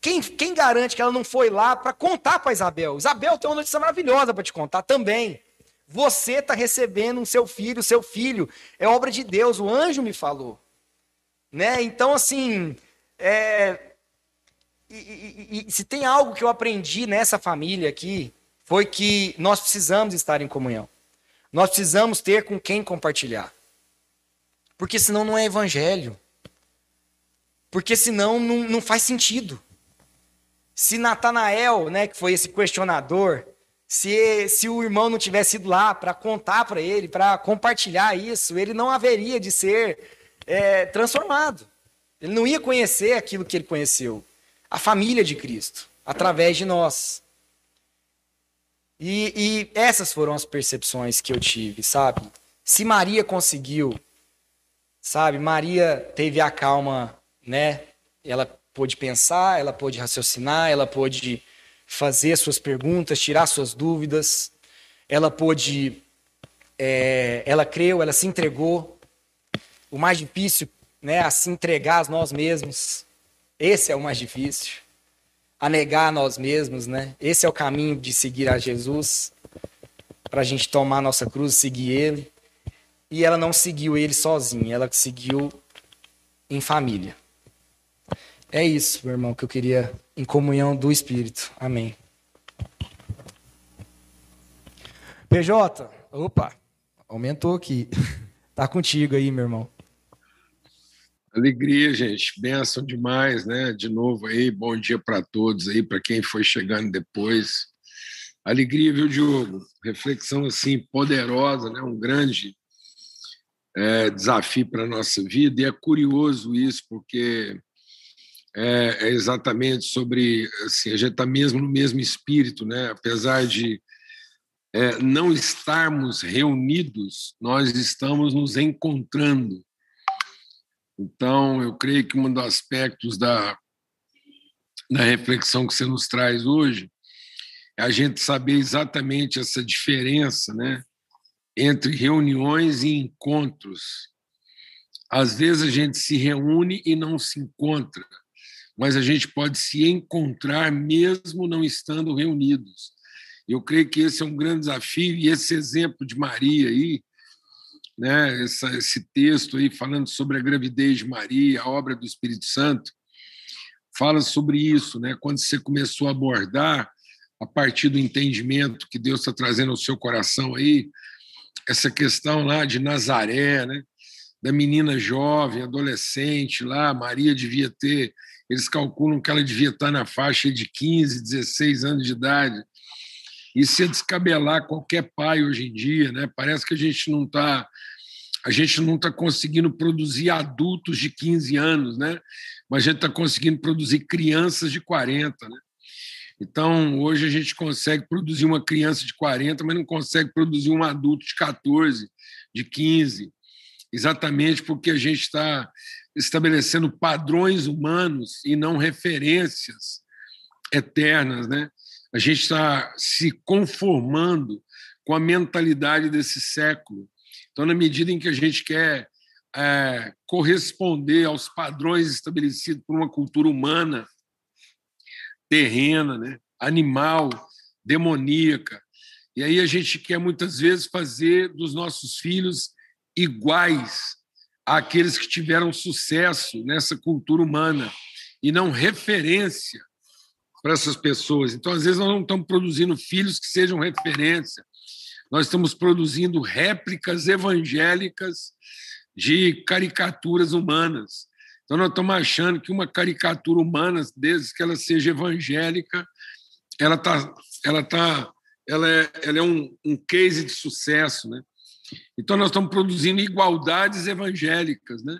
quem, quem garante que ela não foi lá para contar para Isabel? Isabel tem uma notícia maravilhosa para te contar também. Você está recebendo um seu filho, seu filho é obra de Deus, o anjo me falou. Né? Então, assim, é... e, e, e, se tem algo que eu aprendi nessa família aqui, foi que nós precisamos estar em comunhão. Nós precisamos ter com quem compartilhar. Porque senão não é evangelho. Porque senão não, não faz sentido. Se Natanael, né, que foi esse questionador, se, se o irmão não tivesse ido lá para contar para ele, para compartilhar isso, ele não haveria de ser é, transformado. Ele não ia conhecer aquilo que ele conheceu. A família de Cristo, através de nós. E, e essas foram as percepções que eu tive, sabe? Se Maria conseguiu, sabe? Maria teve a calma, né? Ela pôde pensar, ela pôde raciocinar, ela pôde fazer suas perguntas, tirar suas dúvidas, ela pôde, é, ela creu, ela se entregou. O mais difícil, né, a se entregar a nós mesmos. Esse é o mais difícil a negar a nós mesmos, né? Esse é o caminho de seguir a Jesus, para a gente tomar a nossa cruz seguir Ele. E ela não seguiu Ele sozinha, ela seguiu em família. É isso, meu irmão, que eu queria em comunhão do Espírito. Amém. PJ, opa, aumentou aqui. Tá contigo aí, meu irmão. Alegria, gente. Benção demais, né? De novo aí, bom dia para todos aí, para quem foi chegando depois. Alegria, viu, Diogo? Reflexão assim poderosa, né? Um grande é, desafio para a nossa vida. E é curioso isso, porque é, é exatamente sobre assim, a gente está mesmo no mesmo espírito, né? Apesar de é, não estarmos reunidos, nós estamos nos encontrando então, eu creio que um dos aspectos da, da reflexão que você nos traz hoje é a gente saber exatamente essa diferença né, entre reuniões e encontros. Às vezes a gente se reúne e não se encontra, mas a gente pode se encontrar mesmo não estando reunidos. Eu creio que esse é um grande desafio e esse exemplo de Maria aí, né, essa, esse texto aí falando sobre a gravidez de Maria, a obra do Espírito Santo, fala sobre isso, né? Quando você começou a abordar a partir do entendimento que Deus está trazendo ao seu coração aí, essa questão lá de Nazaré, né? Da menina jovem, adolescente lá, Maria devia ter, eles calculam que ela devia estar na faixa de 15, 16 anos de idade. Isso é descabelar qualquer pai hoje em dia, né? Parece que a gente não está a gente não está conseguindo produzir adultos de 15 anos, né? Mas a gente está conseguindo produzir crianças de 40, né? Então, hoje a gente consegue produzir uma criança de 40, mas não consegue produzir um adulto de 14, de 15, exatamente porque a gente está estabelecendo padrões humanos e não referências eternas, né? A gente está se conformando com a mentalidade desse século. Então, na medida em que a gente quer é, corresponder aos padrões estabelecidos por uma cultura humana, terrena, né? animal, demoníaca, e aí a gente quer muitas vezes fazer dos nossos filhos iguais àqueles que tiveram sucesso nessa cultura humana e não referência para essas pessoas. Então, às vezes, nós não estamos produzindo filhos que sejam referência, nós estamos produzindo réplicas evangélicas de caricaturas humanas. Então, nós estamos achando que uma caricatura humana, desde que ela seja evangélica, ela está ela tá, ela é, ela é um, um case de sucesso. Né? Então, nós estamos produzindo igualdades evangélicas né?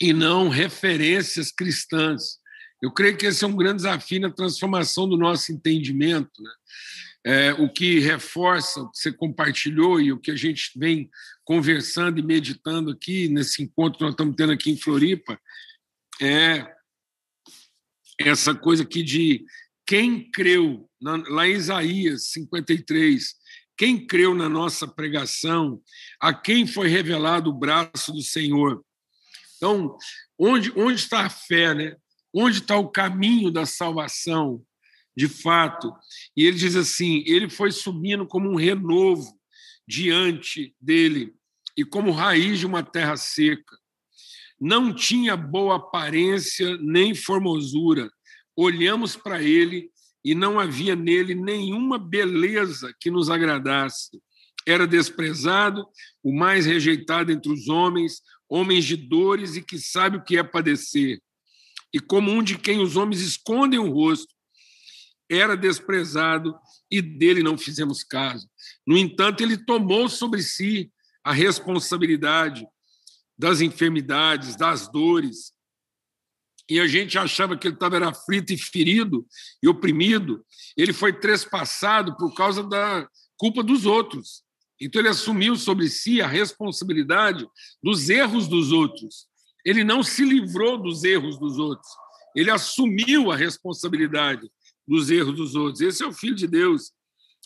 e não referências cristãs. Eu creio que esse é um grande desafio na transformação do nosso entendimento. Né? É, o que reforça o que você compartilhou e o que a gente vem conversando e meditando aqui nesse encontro que nós estamos tendo aqui em Floripa é essa coisa aqui de quem creu, lá em Isaías 53, quem creu na nossa pregação, a quem foi revelado o braço do Senhor. Então, onde, onde está a fé, né? Onde está o caminho da salvação, de fato? E ele diz assim: ele foi subindo como um renovo diante dele e como raiz de uma terra seca. Não tinha boa aparência nem formosura, olhamos para ele e não havia nele nenhuma beleza que nos agradasse. Era desprezado, o mais rejeitado entre os homens, homens de dores e que sabe o que é padecer. E como um de quem os homens escondem o rosto, era desprezado e dele não fizemos caso. No entanto, ele tomou sobre si a responsabilidade das enfermidades, das dores, e a gente achava que ele estava aflito e ferido e oprimido, ele foi trespassado por causa da culpa dos outros. Então ele assumiu sobre si a responsabilidade dos erros dos outros. Ele não se livrou dos erros dos outros. Ele assumiu a responsabilidade dos erros dos outros. Esse é o filho de Deus,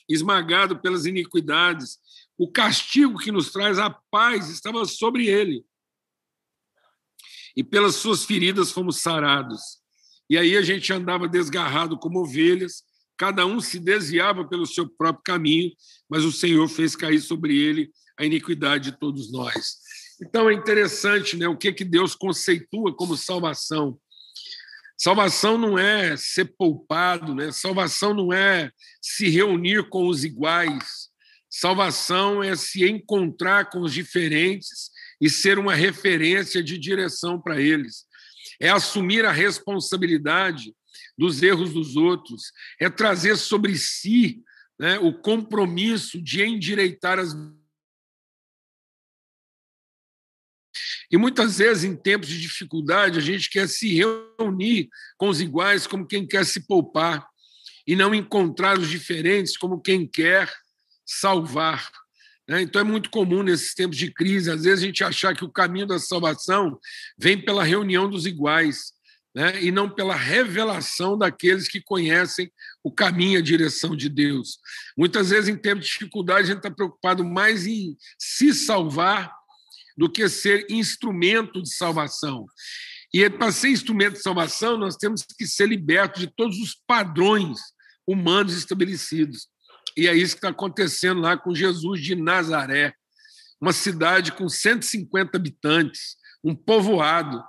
esmagado pelas iniquidades. O castigo que nos traz a paz estava sobre ele e pelas suas feridas fomos sarados. E aí a gente andava desgarrado como ovelhas, cada um se desviava pelo seu próprio caminho, mas o Senhor fez cair sobre ele a iniquidade de todos nós. Então é interessante né, o que, que Deus conceitua como salvação. Salvação não é ser poupado, né? salvação não é se reunir com os iguais, salvação é se encontrar com os diferentes e ser uma referência de direção para eles. É assumir a responsabilidade dos erros dos outros, é trazer sobre si né, o compromisso de endireitar as. E muitas vezes, em tempos de dificuldade, a gente quer se reunir com os iguais como quem quer se poupar, e não encontrar os diferentes como quem quer salvar. Né? Então, é muito comum nesses tempos de crise, às vezes, a gente achar que o caminho da salvação vem pela reunião dos iguais. Né? e não pela revelação daqueles que conhecem o caminho e a direção de Deus. Muitas vezes, em tempos de dificuldade, a gente está preocupado mais em se salvar do que ser instrumento de salvação. E para ser instrumento de salvação, nós temos que ser libertos de todos os padrões humanos estabelecidos. E é isso que está acontecendo lá com Jesus de Nazaré, uma cidade com 150 habitantes, um povoado.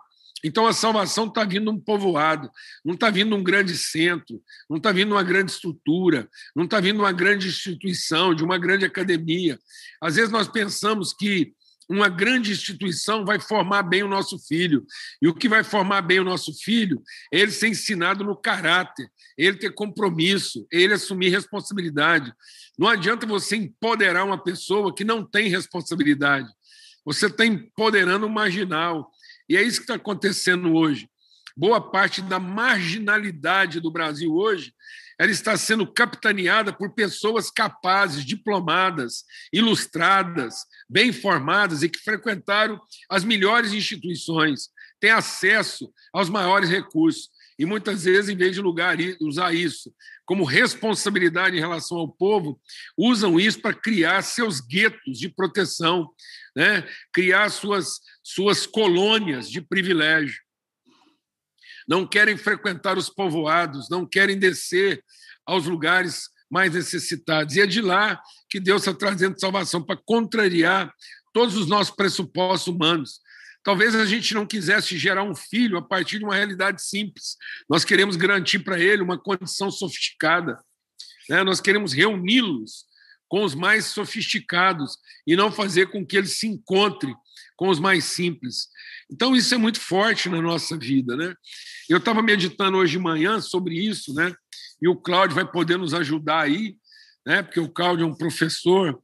Então a salvação está vindo um povoado, não está vindo um grande centro, não está vindo uma grande estrutura, não está vindo uma grande instituição, de uma grande academia. Às vezes nós pensamos que uma grande instituição vai formar bem o nosso filho. E o que vai formar bem o nosso filho é ele ser ensinado no caráter, ele ter compromisso, ele assumir responsabilidade. Não adianta você empoderar uma pessoa que não tem responsabilidade. Você está empoderando o marginal. E é isso que está acontecendo hoje. Boa parte da marginalidade do Brasil hoje ela está sendo capitaneada por pessoas capazes, diplomadas, ilustradas, bem formadas e que frequentaram as melhores instituições, têm acesso aos maiores recursos. E muitas vezes, em vez de lugar, usar isso como responsabilidade em relação ao povo, usam isso para criar seus guetos de proteção, né? criar suas, suas colônias de privilégio. Não querem frequentar os povoados, não querem descer aos lugares mais necessitados. E é de lá que Deus está trazendo salvação para contrariar todos os nossos pressupostos humanos. Talvez a gente não quisesse gerar um filho a partir de uma realidade simples. Nós queremos garantir para ele uma condição sofisticada. Né? Nós queremos reuni-los com os mais sofisticados e não fazer com que ele se encontre com os mais simples. Então, isso é muito forte na nossa vida. Né? Eu estava meditando hoje de manhã sobre isso, né? e o Cláudio vai poder nos ajudar aí, né? porque o Cláudio é um professor,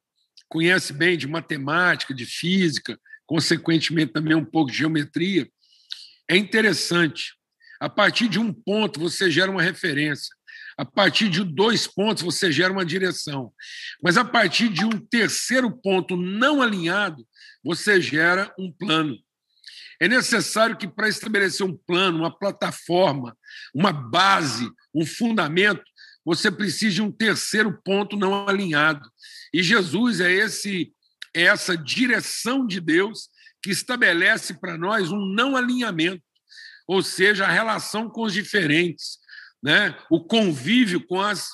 conhece bem de matemática, de física, consequentemente também um pouco de geometria. É interessante. A partir de um ponto, você gera uma referência. A partir de dois pontos, você gera uma direção. Mas a partir de um terceiro ponto não alinhado, você gera um plano. É necessário que, para estabelecer um plano, uma plataforma, uma base, um fundamento, você precise de um terceiro ponto não alinhado. E Jesus é esse é essa direção de Deus que estabelece para nós um não alinhamento, ou seja, a relação com os diferentes, né? o convívio com as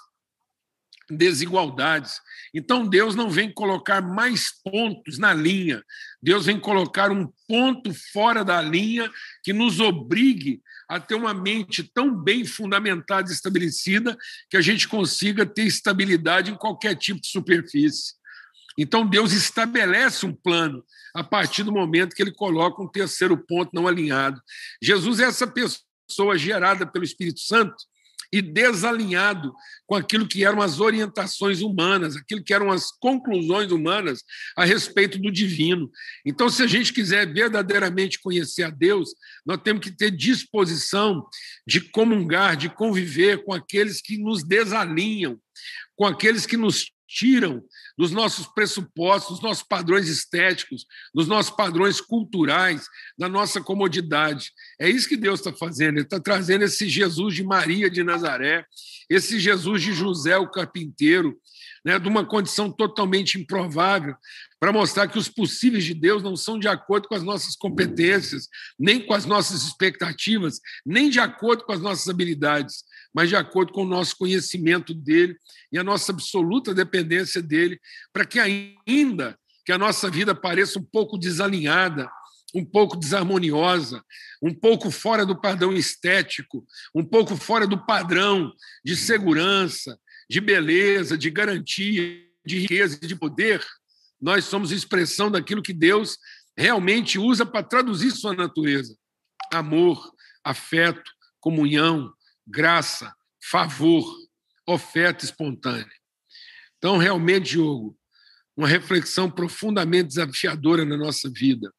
desigualdades. Então, Deus não vem colocar mais pontos na linha, Deus vem colocar um ponto fora da linha que nos obrigue a ter uma mente tão bem fundamentada e estabelecida que a gente consiga ter estabilidade em qualquer tipo de superfície. Então, Deus estabelece um plano a partir do momento que ele coloca um terceiro ponto não alinhado. Jesus é essa pessoa gerada pelo Espírito Santo e desalinhado com aquilo que eram as orientações humanas, aquilo que eram as conclusões humanas a respeito do divino. Então, se a gente quiser verdadeiramente conhecer a Deus, nós temos que ter disposição de comungar, de conviver com aqueles que nos desalinham, com aqueles que nos tiram dos nossos pressupostos, dos nossos padrões estéticos, dos nossos padrões culturais, da nossa comodidade. É isso que Deus está fazendo. Ele está trazendo esse Jesus de Maria de Nazaré, esse Jesus de José o carpinteiro, né, de uma condição totalmente improvável, para mostrar que os possíveis de Deus não são de acordo com as nossas competências, nem com as nossas expectativas, nem de acordo com as nossas habilidades, mas de acordo com o nosso conhecimento dele e a nossa absoluta dependência dele, para que ainda que a nossa vida pareça um pouco desalinhada, um pouco desarmoniosa, um pouco fora do padrão estético, um pouco fora do padrão de segurança, de beleza, de garantia, de riqueza, de poder, nós somos expressão daquilo que Deus realmente usa para traduzir sua natureza: amor, afeto, comunhão, graça, favor, oferta espontânea. Então, realmente, Diogo, uma reflexão profundamente desafiadora na nossa vida.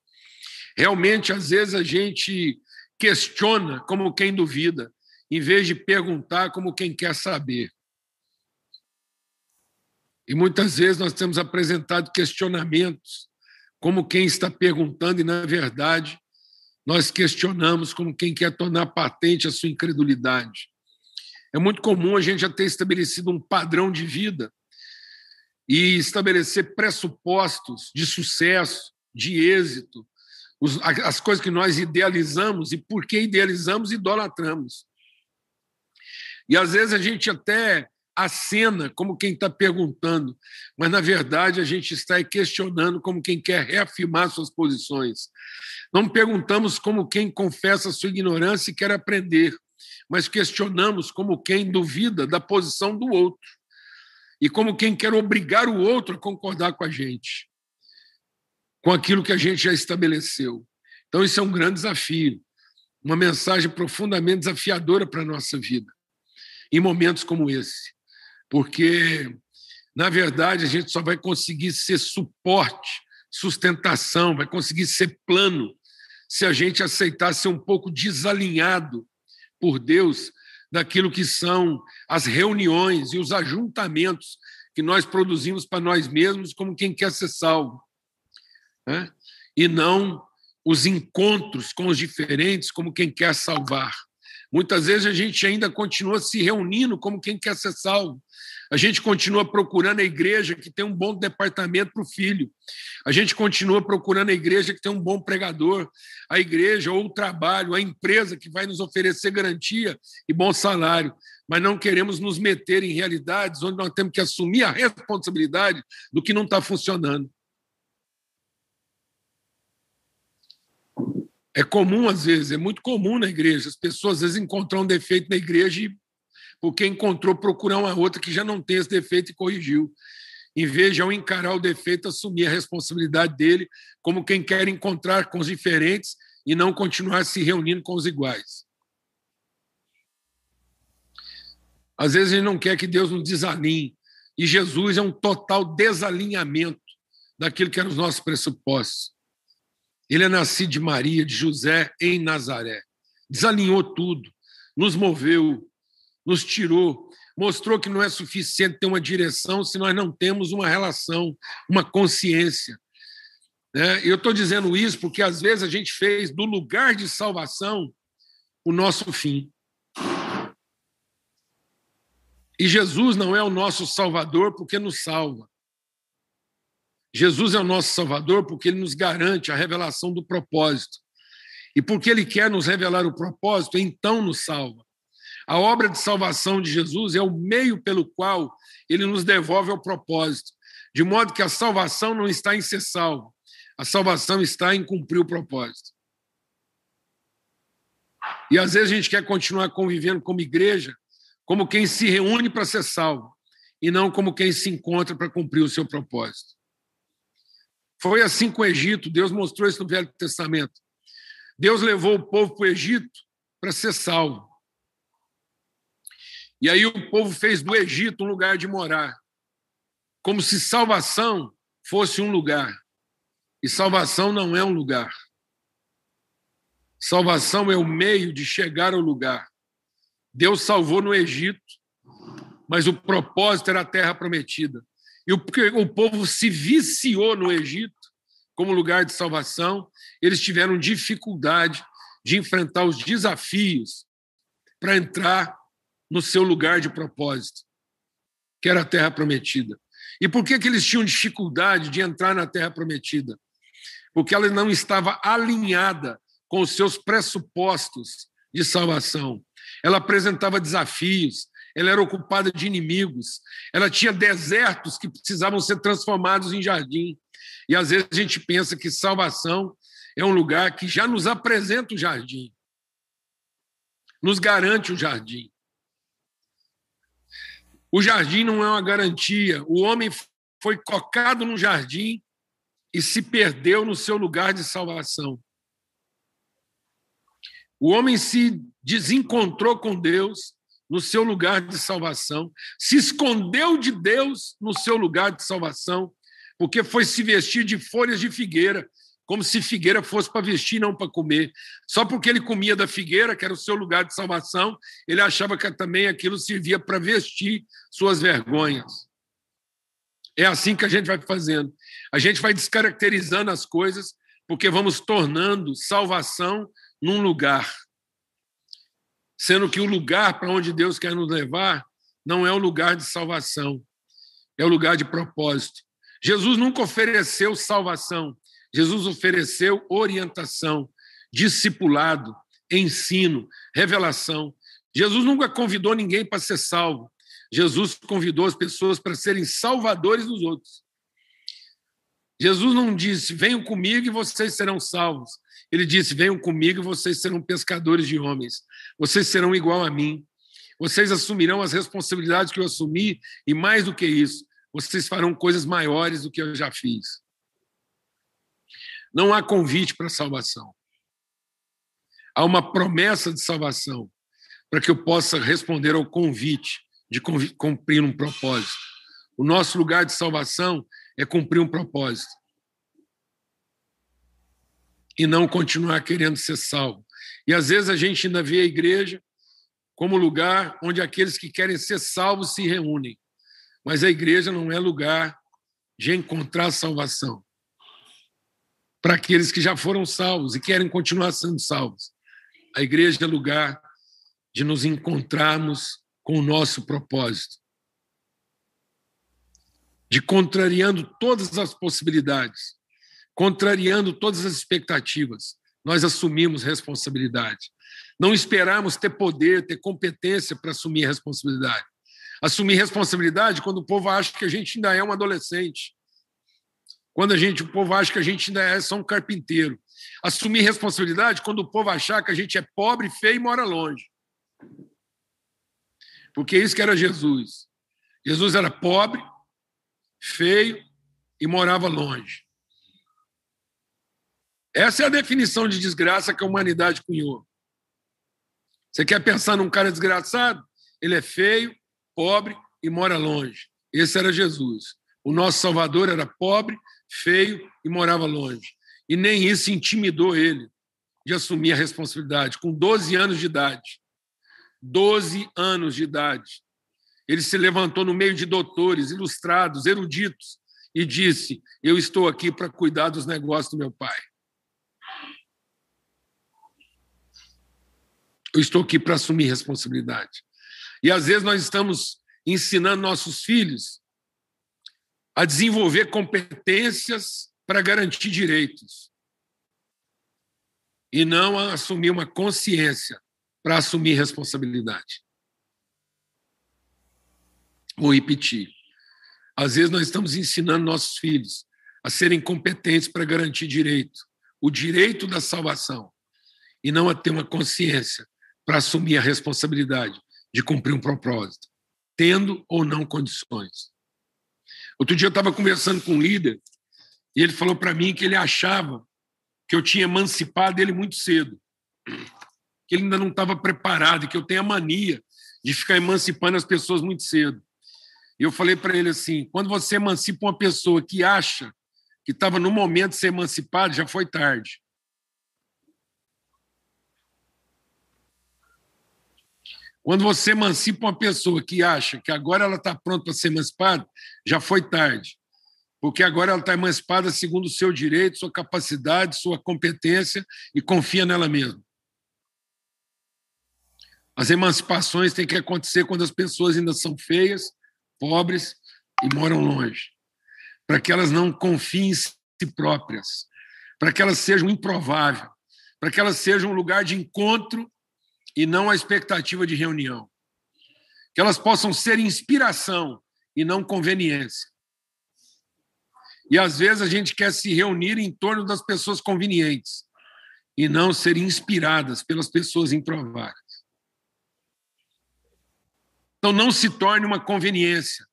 Realmente, às vezes, a gente questiona como quem duvida, em vez de perguntar como quem quer saber. E muitas vezes nós temos apresentado questionamentos como quem está perguntando, e, na verdade, nós questionamos como quem quer tornar patente a sua incredulidade. É muito comum a gente já ter estabelecido um padrão de vida e estabelecer pressupostos de sucesso, de êxito, as coisas que nós idealizamos e por que idealizamos, idolatramos. E às vezes a gente até acena como quem está perguntando, mas na verdade a gente está questionando como quem quer reafirmar suas posições. Não perguntamos como quem confessa sua ignorância e quer aprender, mas questionamos como quem duvida da posição do outro e como quem quer obrigar o outro a concordar com a gente, com aquilo que a gente já estabeleceu. Então, isso é um grande desafio, uma mensagem profundamente desafiadora para a nossa vida, em momentos como esse, porque, na verdade, a gente só vai conseguir ser suporte, sustentação, vai conseguir ser plano se a gente aceitar ser um pouco desalinhado por Deus daquilo que são as reuniões e os ajuntamentos que nós produzimos para nós mesmos como quem quer ser salvo. Né? E não os encontros com os diferentes como quem quer salvar. Muitas vezes a gente ainda continua se reunindo como quem quer ser salvo. A gente continua procurando a igreja que tem um bom departamento para o filho. A gente continua procurando a igreja que tem um bom pregador, a igreja ou o trabalho, a empresa que vai nos oferecer garantia e bom salário. Mas não queremos nos meter em realidades onde nós temos que assumir a responsabilidade do que não está funcionando. É comum, às vezes, é muito comum na igreja, as pessoas às vezes encontram um defeito na igreja e, porque encontrou, procurar uma outra que já não tem esse defeito e corrigiu. Em vez de, ao encarar o defeito, assumir a responsabilidade dele como quem quer encontrar com os diferentes e não continuar se reunindo com os iguais. Às vezes gente não quer que Deus nos desalinhe, e Jesus é um total desalinhamento daquilo que eram os nossos pressupostos. Ele é nascido de Maria, de José, em Nazaré. Desalinhou tudo, nos moveu, nos tirou, mostrou que não é suficiente ter uma direção se nós não temos uma relação, uma consciência. Né? Eu estou dizendo isso porque às vezes a gente fez do lugar de salvação o nosso fim. E Jesus não é o nosso Salvador porque nos salva. Jesus é o nosso Salvador porque ele nos garante a revelação do propósito. E porque ele quer nos revelar o propósito, então nos salva. A obra de salvação de Jesus é o meio pelo qual ele nos devolve ao propósito, de modo que a salvação não está em ser salvo, a salvação está em cumprir o propósito. E às vezes a gente quer continuar convivendo como igreja, como quem se reúne para ser salvo, e não como quem se encontra para cumprir o seu propósito. Foi assim com o Egito, Deus mostrou isso no Velho Testamento. Deus levou o povo para o Egito para ser salvo. E aí o povo fez do Egito um lugar de morar, como se salvação fosse um lugar. E salvação não é um lugar. Salvação é o meio de chegar ao lugar. Deus salvou no Egito, mas o propósito era a terra prometida. E porque o povo se viciou no Egito como lugar de salvação, eles tiveram dificuldade de enfrentar os desafios para entrar no seu lugar de propósito, que era a terra prometida. E por que, que eles tinham dificuldade de entrar na terra prometida? Porque ela não estava alinhada com os seus pressupostos de salvação. Ela apresentava desafios, ela era ocupada de inimigos, ela tinha desertos que precisavam ser transformados em jardim. E às vezes a gente pensa que salvação é um lugar que já nos apresenta o jardim, nos garante o jardim. O jardim não é uma garantia. O homem foi colocado no jardim e se perdeu no seu lugar de salvação. O homem se desencontrou com Deus no seu lugar de salvação, se escondeu de Deus no seu lugar de salvação, porque foi se vestir de folhas de figueira, como se figueira fosse para vestir, não para comer. Só porque ele comia da figueira, que era o seu lugar de salvação, ele achava que também aquilo servia para vestir suas vergonhas. É assim que a gente vai fazendo. A gente vai descaracterizando as coisas, porque vamos tornando salvação num lugar sendo que o lugar para onde Deus quer nos levar não é o lugar de salvação, é o lugar de propósito. Jesus nunca ofereceu salvação, Jesus ofereceu orientação, discipulado, ensino, revelação. Jesus nunca convidou ninguém para ser salvo. Jesus convidou as pessoas para serem salvadores dos outros. Jesus não disse: venham comigo e vocês serão salvos. Ele disse: venham comigo e vocês serão pescadores de homens. Vocês serão igual a mim. Vocês assumirão as responsabilidades que eu assumi e, mais do que isso, vocês farão coisas maiores do que eu já fiz. Não há convite para salvação. Há uma promessa de salvação para que eu possa responder ao convite de cumprir um propósito. O nosso lugar de salvação é cumprir um propósito. E não continuar querendo ser salvo. E às vezes a gente ainda vê a igreja como lugar onde aqueles que querem ser salvos se reúnem. Mas a igreja não é lugar de encontrar salvação para aqueles que já foram salvos e querem continuar sendo salvos. A igreja é lugar de nos encontrarmos com o nosso propósito, de contrariando todas as possibilidades, contrariando todas as expectativas, nós assumimos responsabilidade. Não esperamos ter poder, ter competência para assumir responsabilidade. Assumir responsabilidade quando o povo acha que a gente ainda é um adolescente. Quando a gente, o povo acha que a gente ainda é só um carpinteiro. Assumir responsabilidade quando o povo achar que a gente é pobre, feio e mora longe. Porque isso que era Jesus. Jesus era pobre, feio e morava longe. Essa é a definição de desgraça que a humanidade cunhou. Você quer pensar num cara desgraçado? Ele é feio, pobre e mora longe. Esse era Jesus. O nosso Salvador era pobre, feio e morava longe. E nem isso intimidou ele de assumir a responsabilidade. Com 12 anos de idade, 12 anos de idade, ele se levantou no meio de doutores, ilustrados, eruditos, e disse: Eu estou aqui para cuidar dos negócios do meu pai. Eu estou aqui para assumir responsabilidade. E às vezes nós estamos ensinando nossos filhos a desenvolver competências para garantir direitos e não a assumir uma consciência para assumir responsabilidade. Vou repetir. Às vezes nós estamos ensinando nossos filhos a serem competentes para garantir direito, o direito da salvação, e não a ter uma consciência para assumir a responsabilidade de cumprir um propósito, tendo ou não condições. Outro dia eu estava conversando com um líder e ele falou para mim que ele achava que eu tinha emancipado ele muito cedo, que ele ainda não estava preparado, que eu tenho a mania de ficar emancipando as pessoas muito cedo. E eu falei para ele assim: quando você emancipa uma pessoa que acha que estava no momento de ser emancipado, já foi tarde. Quando você emancipa uma pessoa que acha que agora ela está pronta para ser emancipada, já foi tarde. Porque agora ela está emancipada segundo o seu direito, sua capacidade, sua competência e confia nela mesma. As emancipações têm que acontecer quando as pessoas ainda são feias, pobres e moram longe. Para que elas não confiem em si próprias. Para que elas sejam improváveis. Para que elas sejam um lugar de encontro e não a expectativa de reunião. Que elas possam ser inspiração e não conveniência. E às vezes a gente quer se reunir em torno das pessoas convenientes e não ser inspiradas pelas pessoas improváveis. Então não se torne uma conveniência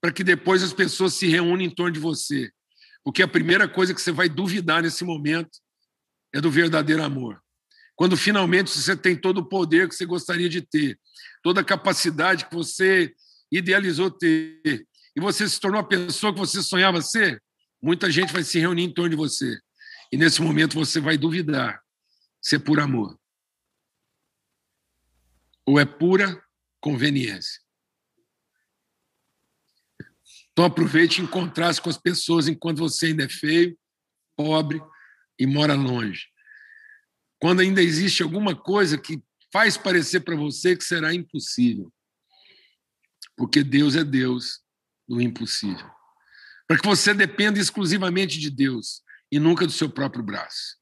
para que depois as pessoas se reúnam em torno de você. Porque a primeira coisa que você vai duvidar nesse momento é do verdadeiro amor. Quando finalmente você tem todo o poder que você gostaria de ter, toda a capacidade que você idealizou ter, e você se tornou a pessoa que você sonhava ser, muita gente vai se reunir em torno de você. E nesse momento você vai duvidar se é por amor ou é pura conveniência. Então aproveite e encontrar-se com as pessoas enquanto você ainda é feio, pobre e mora longe quando ainda existe alguma coisa que faz parecer para você que será impossível. Porque Deus é Deus do impossível. Para que você dependa exclusivamente de Deus e nunca do seu próprio braço.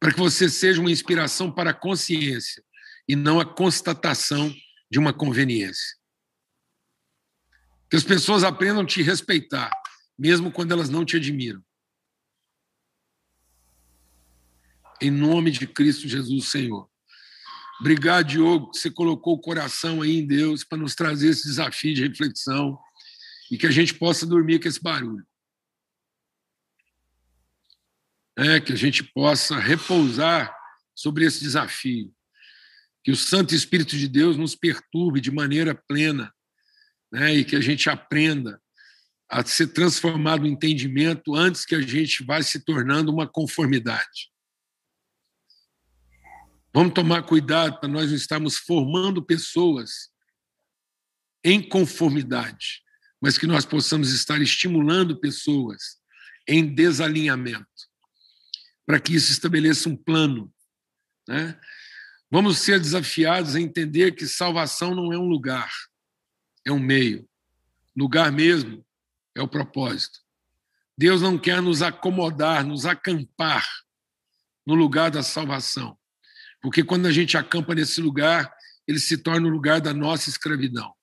Para que você seja uma inspiração para a consciência e não a constatação de uma conveniência. Que as pessoas aprendam a te respeitar, mesmo quando elas não te admiram. Em nome de Cristo Jesus, Senhor. Obrigado, Diogo, que você colocou o coração aí em Deus para nos trazer esse desafio de reflexão e que a gente possa dormir com esse barulho. É, que a gente possa repousar sobre esse desafio. Que o Santo Espírito de Deus nos perturbe de maneira plena né, e que a gente aprenda a ser transformado no entendimento antes que a gente vá se tornando uma conformidade. Vamos tomar cuidado para nós não estarmos formando pessoas em conformidade, mas que nós possamos estar estimulando pessoas em desalinhamento, para que isso estabeleça um plano, né? Vamos ser desafiados a entender que salvação não é um lugar, é um meio. Lugar mesmo é o propósito. Deus não quer nos acomodar, nos acampar no lugar da salvação. Porque quando a gente acampa nesse lugar, ele se torna o lugar da nossa escravidão.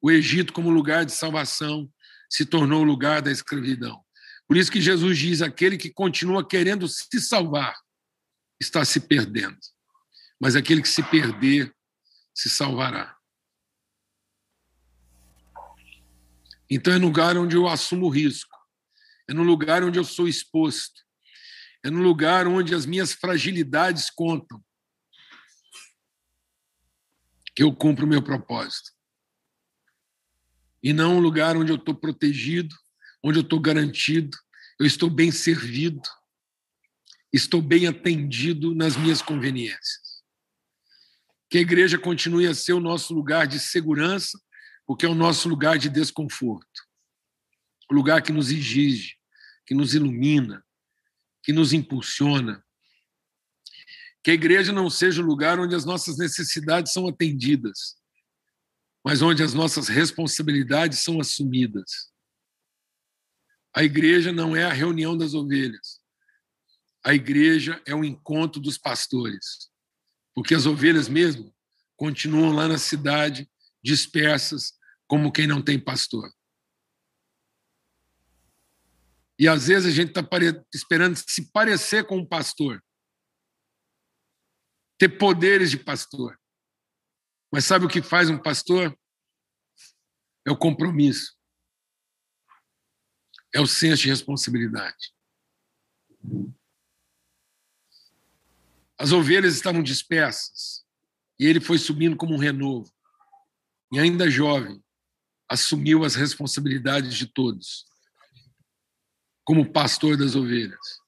O Egito, como lugar de salvação, se tornou o lugar da escravidão. Por isso que Jesus diz: aquele que continua querendo se salvar está se perdendo, mas aquele que se perder se salvará. Então é no lugar onde eu assumo risco, é no lugar onde eu sou exposto, é no lugar onde as minhas fragilidades contam, que eu cumpro o meu propósito. E não um lugar onde eu estou protegido, onde eu estou garantido, eu estou bem servido, estou bem atendido nas minhas conveniências. Que a igreja continue a ser o nosso lugar de segurança, porque é o nosso lugar de desconforto. O lugar que nos exige, que nos ilumina, que nos impulsiona, que a igreja não seja o lugar onde as nossas necessidades são atendidas, mas onde as nossas responsabilidades são assumidas. A igreja não é a reunião das ovelhas. A igreja é o encontro dos pastores. Porque as ovelhas mesmo continuam lá na cidade, dispersas, como quem não tem pastor. E às vezes a gente está esperando se parecer com um pastor ter poderes de pastor. Mas sabe o que faz um pastor? É o compromisso. É o senso de responsabilidade. As ovelhas estavam dispersas e ele foi subindo como um renovo. E ainda jovem, assumiu as responsabilidades de todos, como pastor das ovelhas.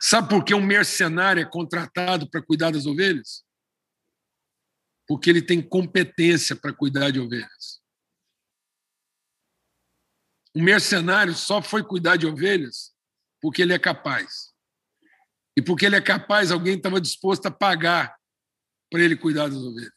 Sabe por que um mercenário é contratado para cuidar das ovelhas? Porque ele tem competência para cuidar de ovelhas. O mercenário só foi cuidar de ovelhas porque ele é capaz. E porque ele é capaz, alguém estava disposto a pagar para ele cuidar das ovelhas.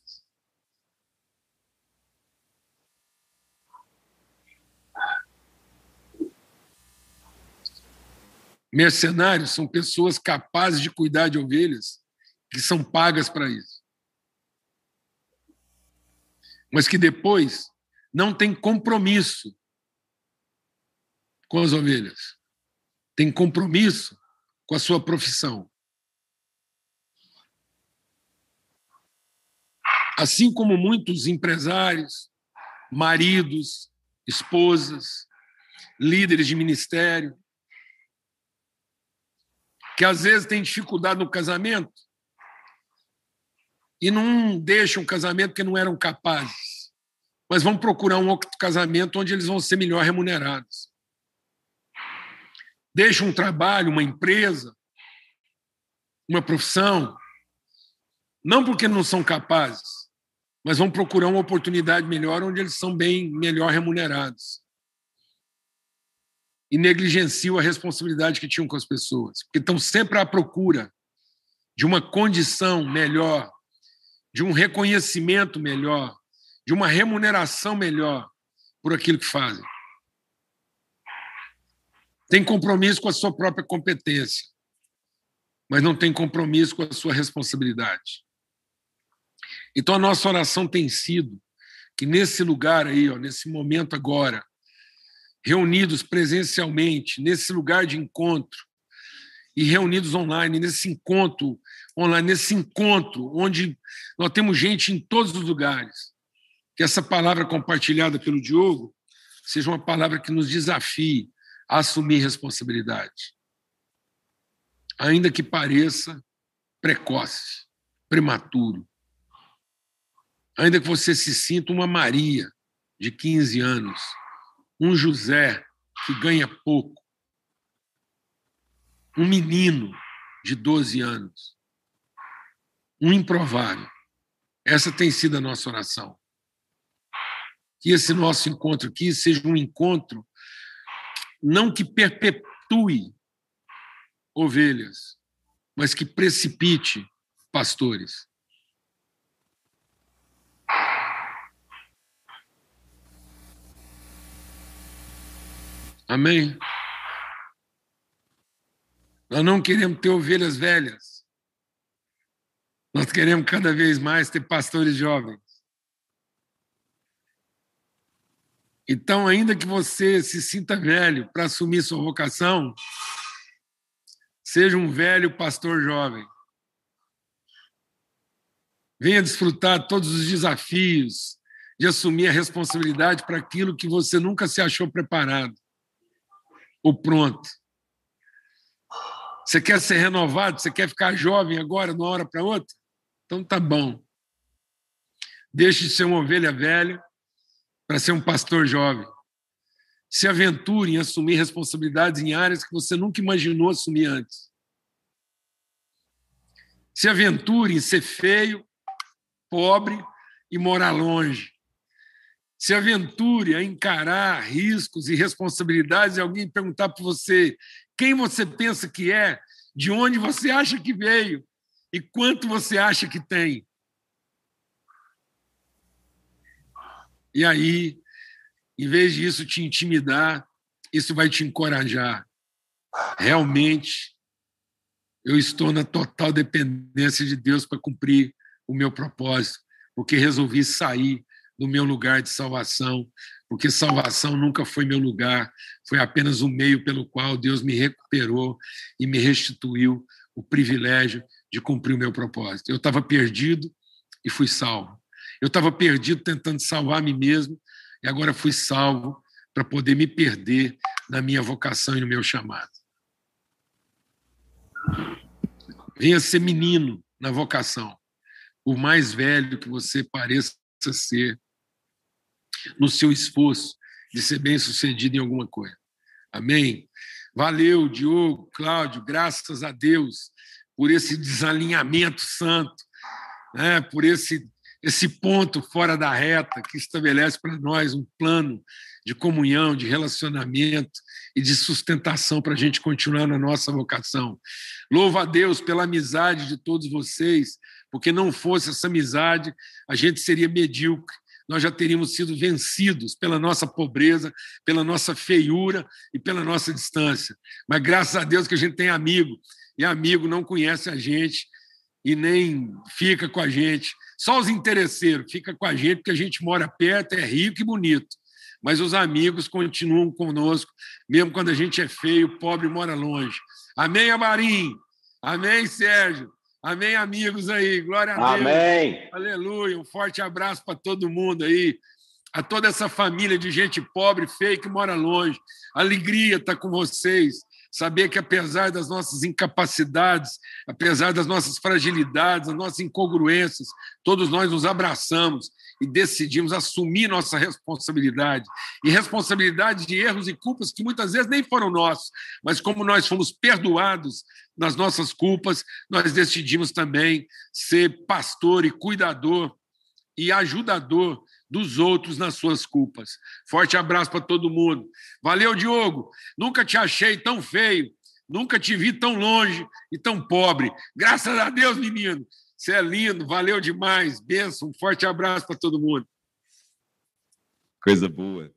Mercenários são pessoas capazes de cuidar de ovelhas que são pagas para isso. Mas que depois não tem compromisso com as ovelhas. Tem compromisso com a sua profissão. Assim como muitos empresários, maridos, esposas, líderes de ministério, que às vezes têm dificuldade no casamento e não deixam um casamento porque não eram capazes, mas vão procurar um outro casamento onde eles vão ser melhor remunerados. Deixam um trabalho, uma empresa, uma profissão, não porque não são capazes, mas vão procurar uma oportunidade melhor onde eles são bem melhor remunerados e negligenciam a responsabilidade que tinham com as pessoas, porque estão sempre à procura de uma condição melhor, de um reconhecimento melhor, de uma remuneração melhor por aquilo que fazem. Tem compromisso com a sua própria competência, mas não tem compromisso com a sua responsabilidade. Então a nossa oração tem sido que nesse lugar aí, ó, nesse momento agora, reunidos presencialmente, nesse lugar de encontro, e reunidos online, nesse encontro online, nesse encontro onde nós temos gente em todos os lugares. Que essa palavra compartilhada pelo Diogo seja uma palavra que nos desafie a assumir responsabilidade. Ainda que pareça precoce, prematuro. Ainda que você se sinta uma Maria de 15 anos, um José que ganha pouco, um menino de 12 anos, um improvável. Essa tem sido a nossa oração. Que esse nosso encontro aqui seja um encontro não que perpetue ovelhas, mas que precipite pastores. Amém? Nós não queremos ter ovelhas velhas. Nós queremos cada vez mais ter pastores jovens. Então, ainda que você se sinta velho para assumir sua vocação, seja um velho pastor jovem. Venha desfrutar todos os desafios de assumir a responsabilidade para aquilo que você nunca se achou preparado ou pronto. Você quer ser renovado? Você quer ficar jovem agora, de uma hora para outra? Então tá bom. Deixe de ser uma ovelha velha para ser um pastor jovem. Se aventure em assumir responsabilidades em áreas que você nunca imaginou assumir antes. Se aventure em ser feio, pobre e morar longe. Se aventure a encarar riscos e responsabilidades e alguém perguntar para você quem você pensa que é, de onde você acha que veio e quanto você acha que tem. E aí, em vez disso te intimidar, isso vai te encorajar. Realmente, eu estou na total dependência de Deus para cumprir o meu propósito, porque resolvi sair do meu lugar de salvação, porque salvação nunca foi meu lugar, foi apenas o meio pelo qual Deus me recuperou e me restituiu o privilégio de cumprir o meu propósito. Eu estava perdido e fui salvo. Eu estava perdido tentando salvar mim mesmo e agora fui salvo para poder me perder na minha vocação e no meu chamado. Venha ser menino na vocação, por mais velho que você pareça ser, no seu esforço de ser bem-sucedido em alguma coisa. Amém? Valeu, Diogo, Cláudio, graças a Deus por esse desalinhamento santo, né? por esse esse ponto fora da reta que estabelece para nós um plano de comunhão, de relacionamento e de sustentação para a gente continuar na nossa vocação. Louvo a Deus pela amizade de todos vocês, porque não fosse essa amizade, a gente seria medíocre. Nós já teríamos sido vencidos pela nossa pobreza, pela nossa feiura e pela nossa distância. Mas graças a Deus que a gente tem amigo, e amigo não conhece a gente e nem fica com a gente só os interesseiros ficam com a gente porque a gente mora perto, é rico e bonito. Mas os amigos continuam conosco, mesmo quando a gente é feio, pobre e mora longe. Amém, Amarim? Amém, Sérgio? Amém, amigos aí. Glória a Deus. Amém. Aleluia. Um forte abraço para todo mundo aí. A toda essa família de gente pobre, feia, que mora longe. Alegria estar tá com vocês saber que, apesar das nossas incapacidades, apesar das nossas fragilidades, das nossas incongruências, todos nós nos abraçamos e decidimos assumir nossa responsabilidade. E responsabilidade de erros e culpas que muitas vezes nem foram nossos, mas como nós fomos perdoados nas nossas culpas, nós decidimos também ser pastor e cuidador e ajudador dos outros nas suas culpas. Forte abraço para todo mundo. Valeu, Diogo. Nunca te achei tão feio, nunca te vi tão longe e tão pobre. Graças a Deus, menino. Você é lindo, valeu demais. Benção, um forte abraço para todo mundo. Coisa boa.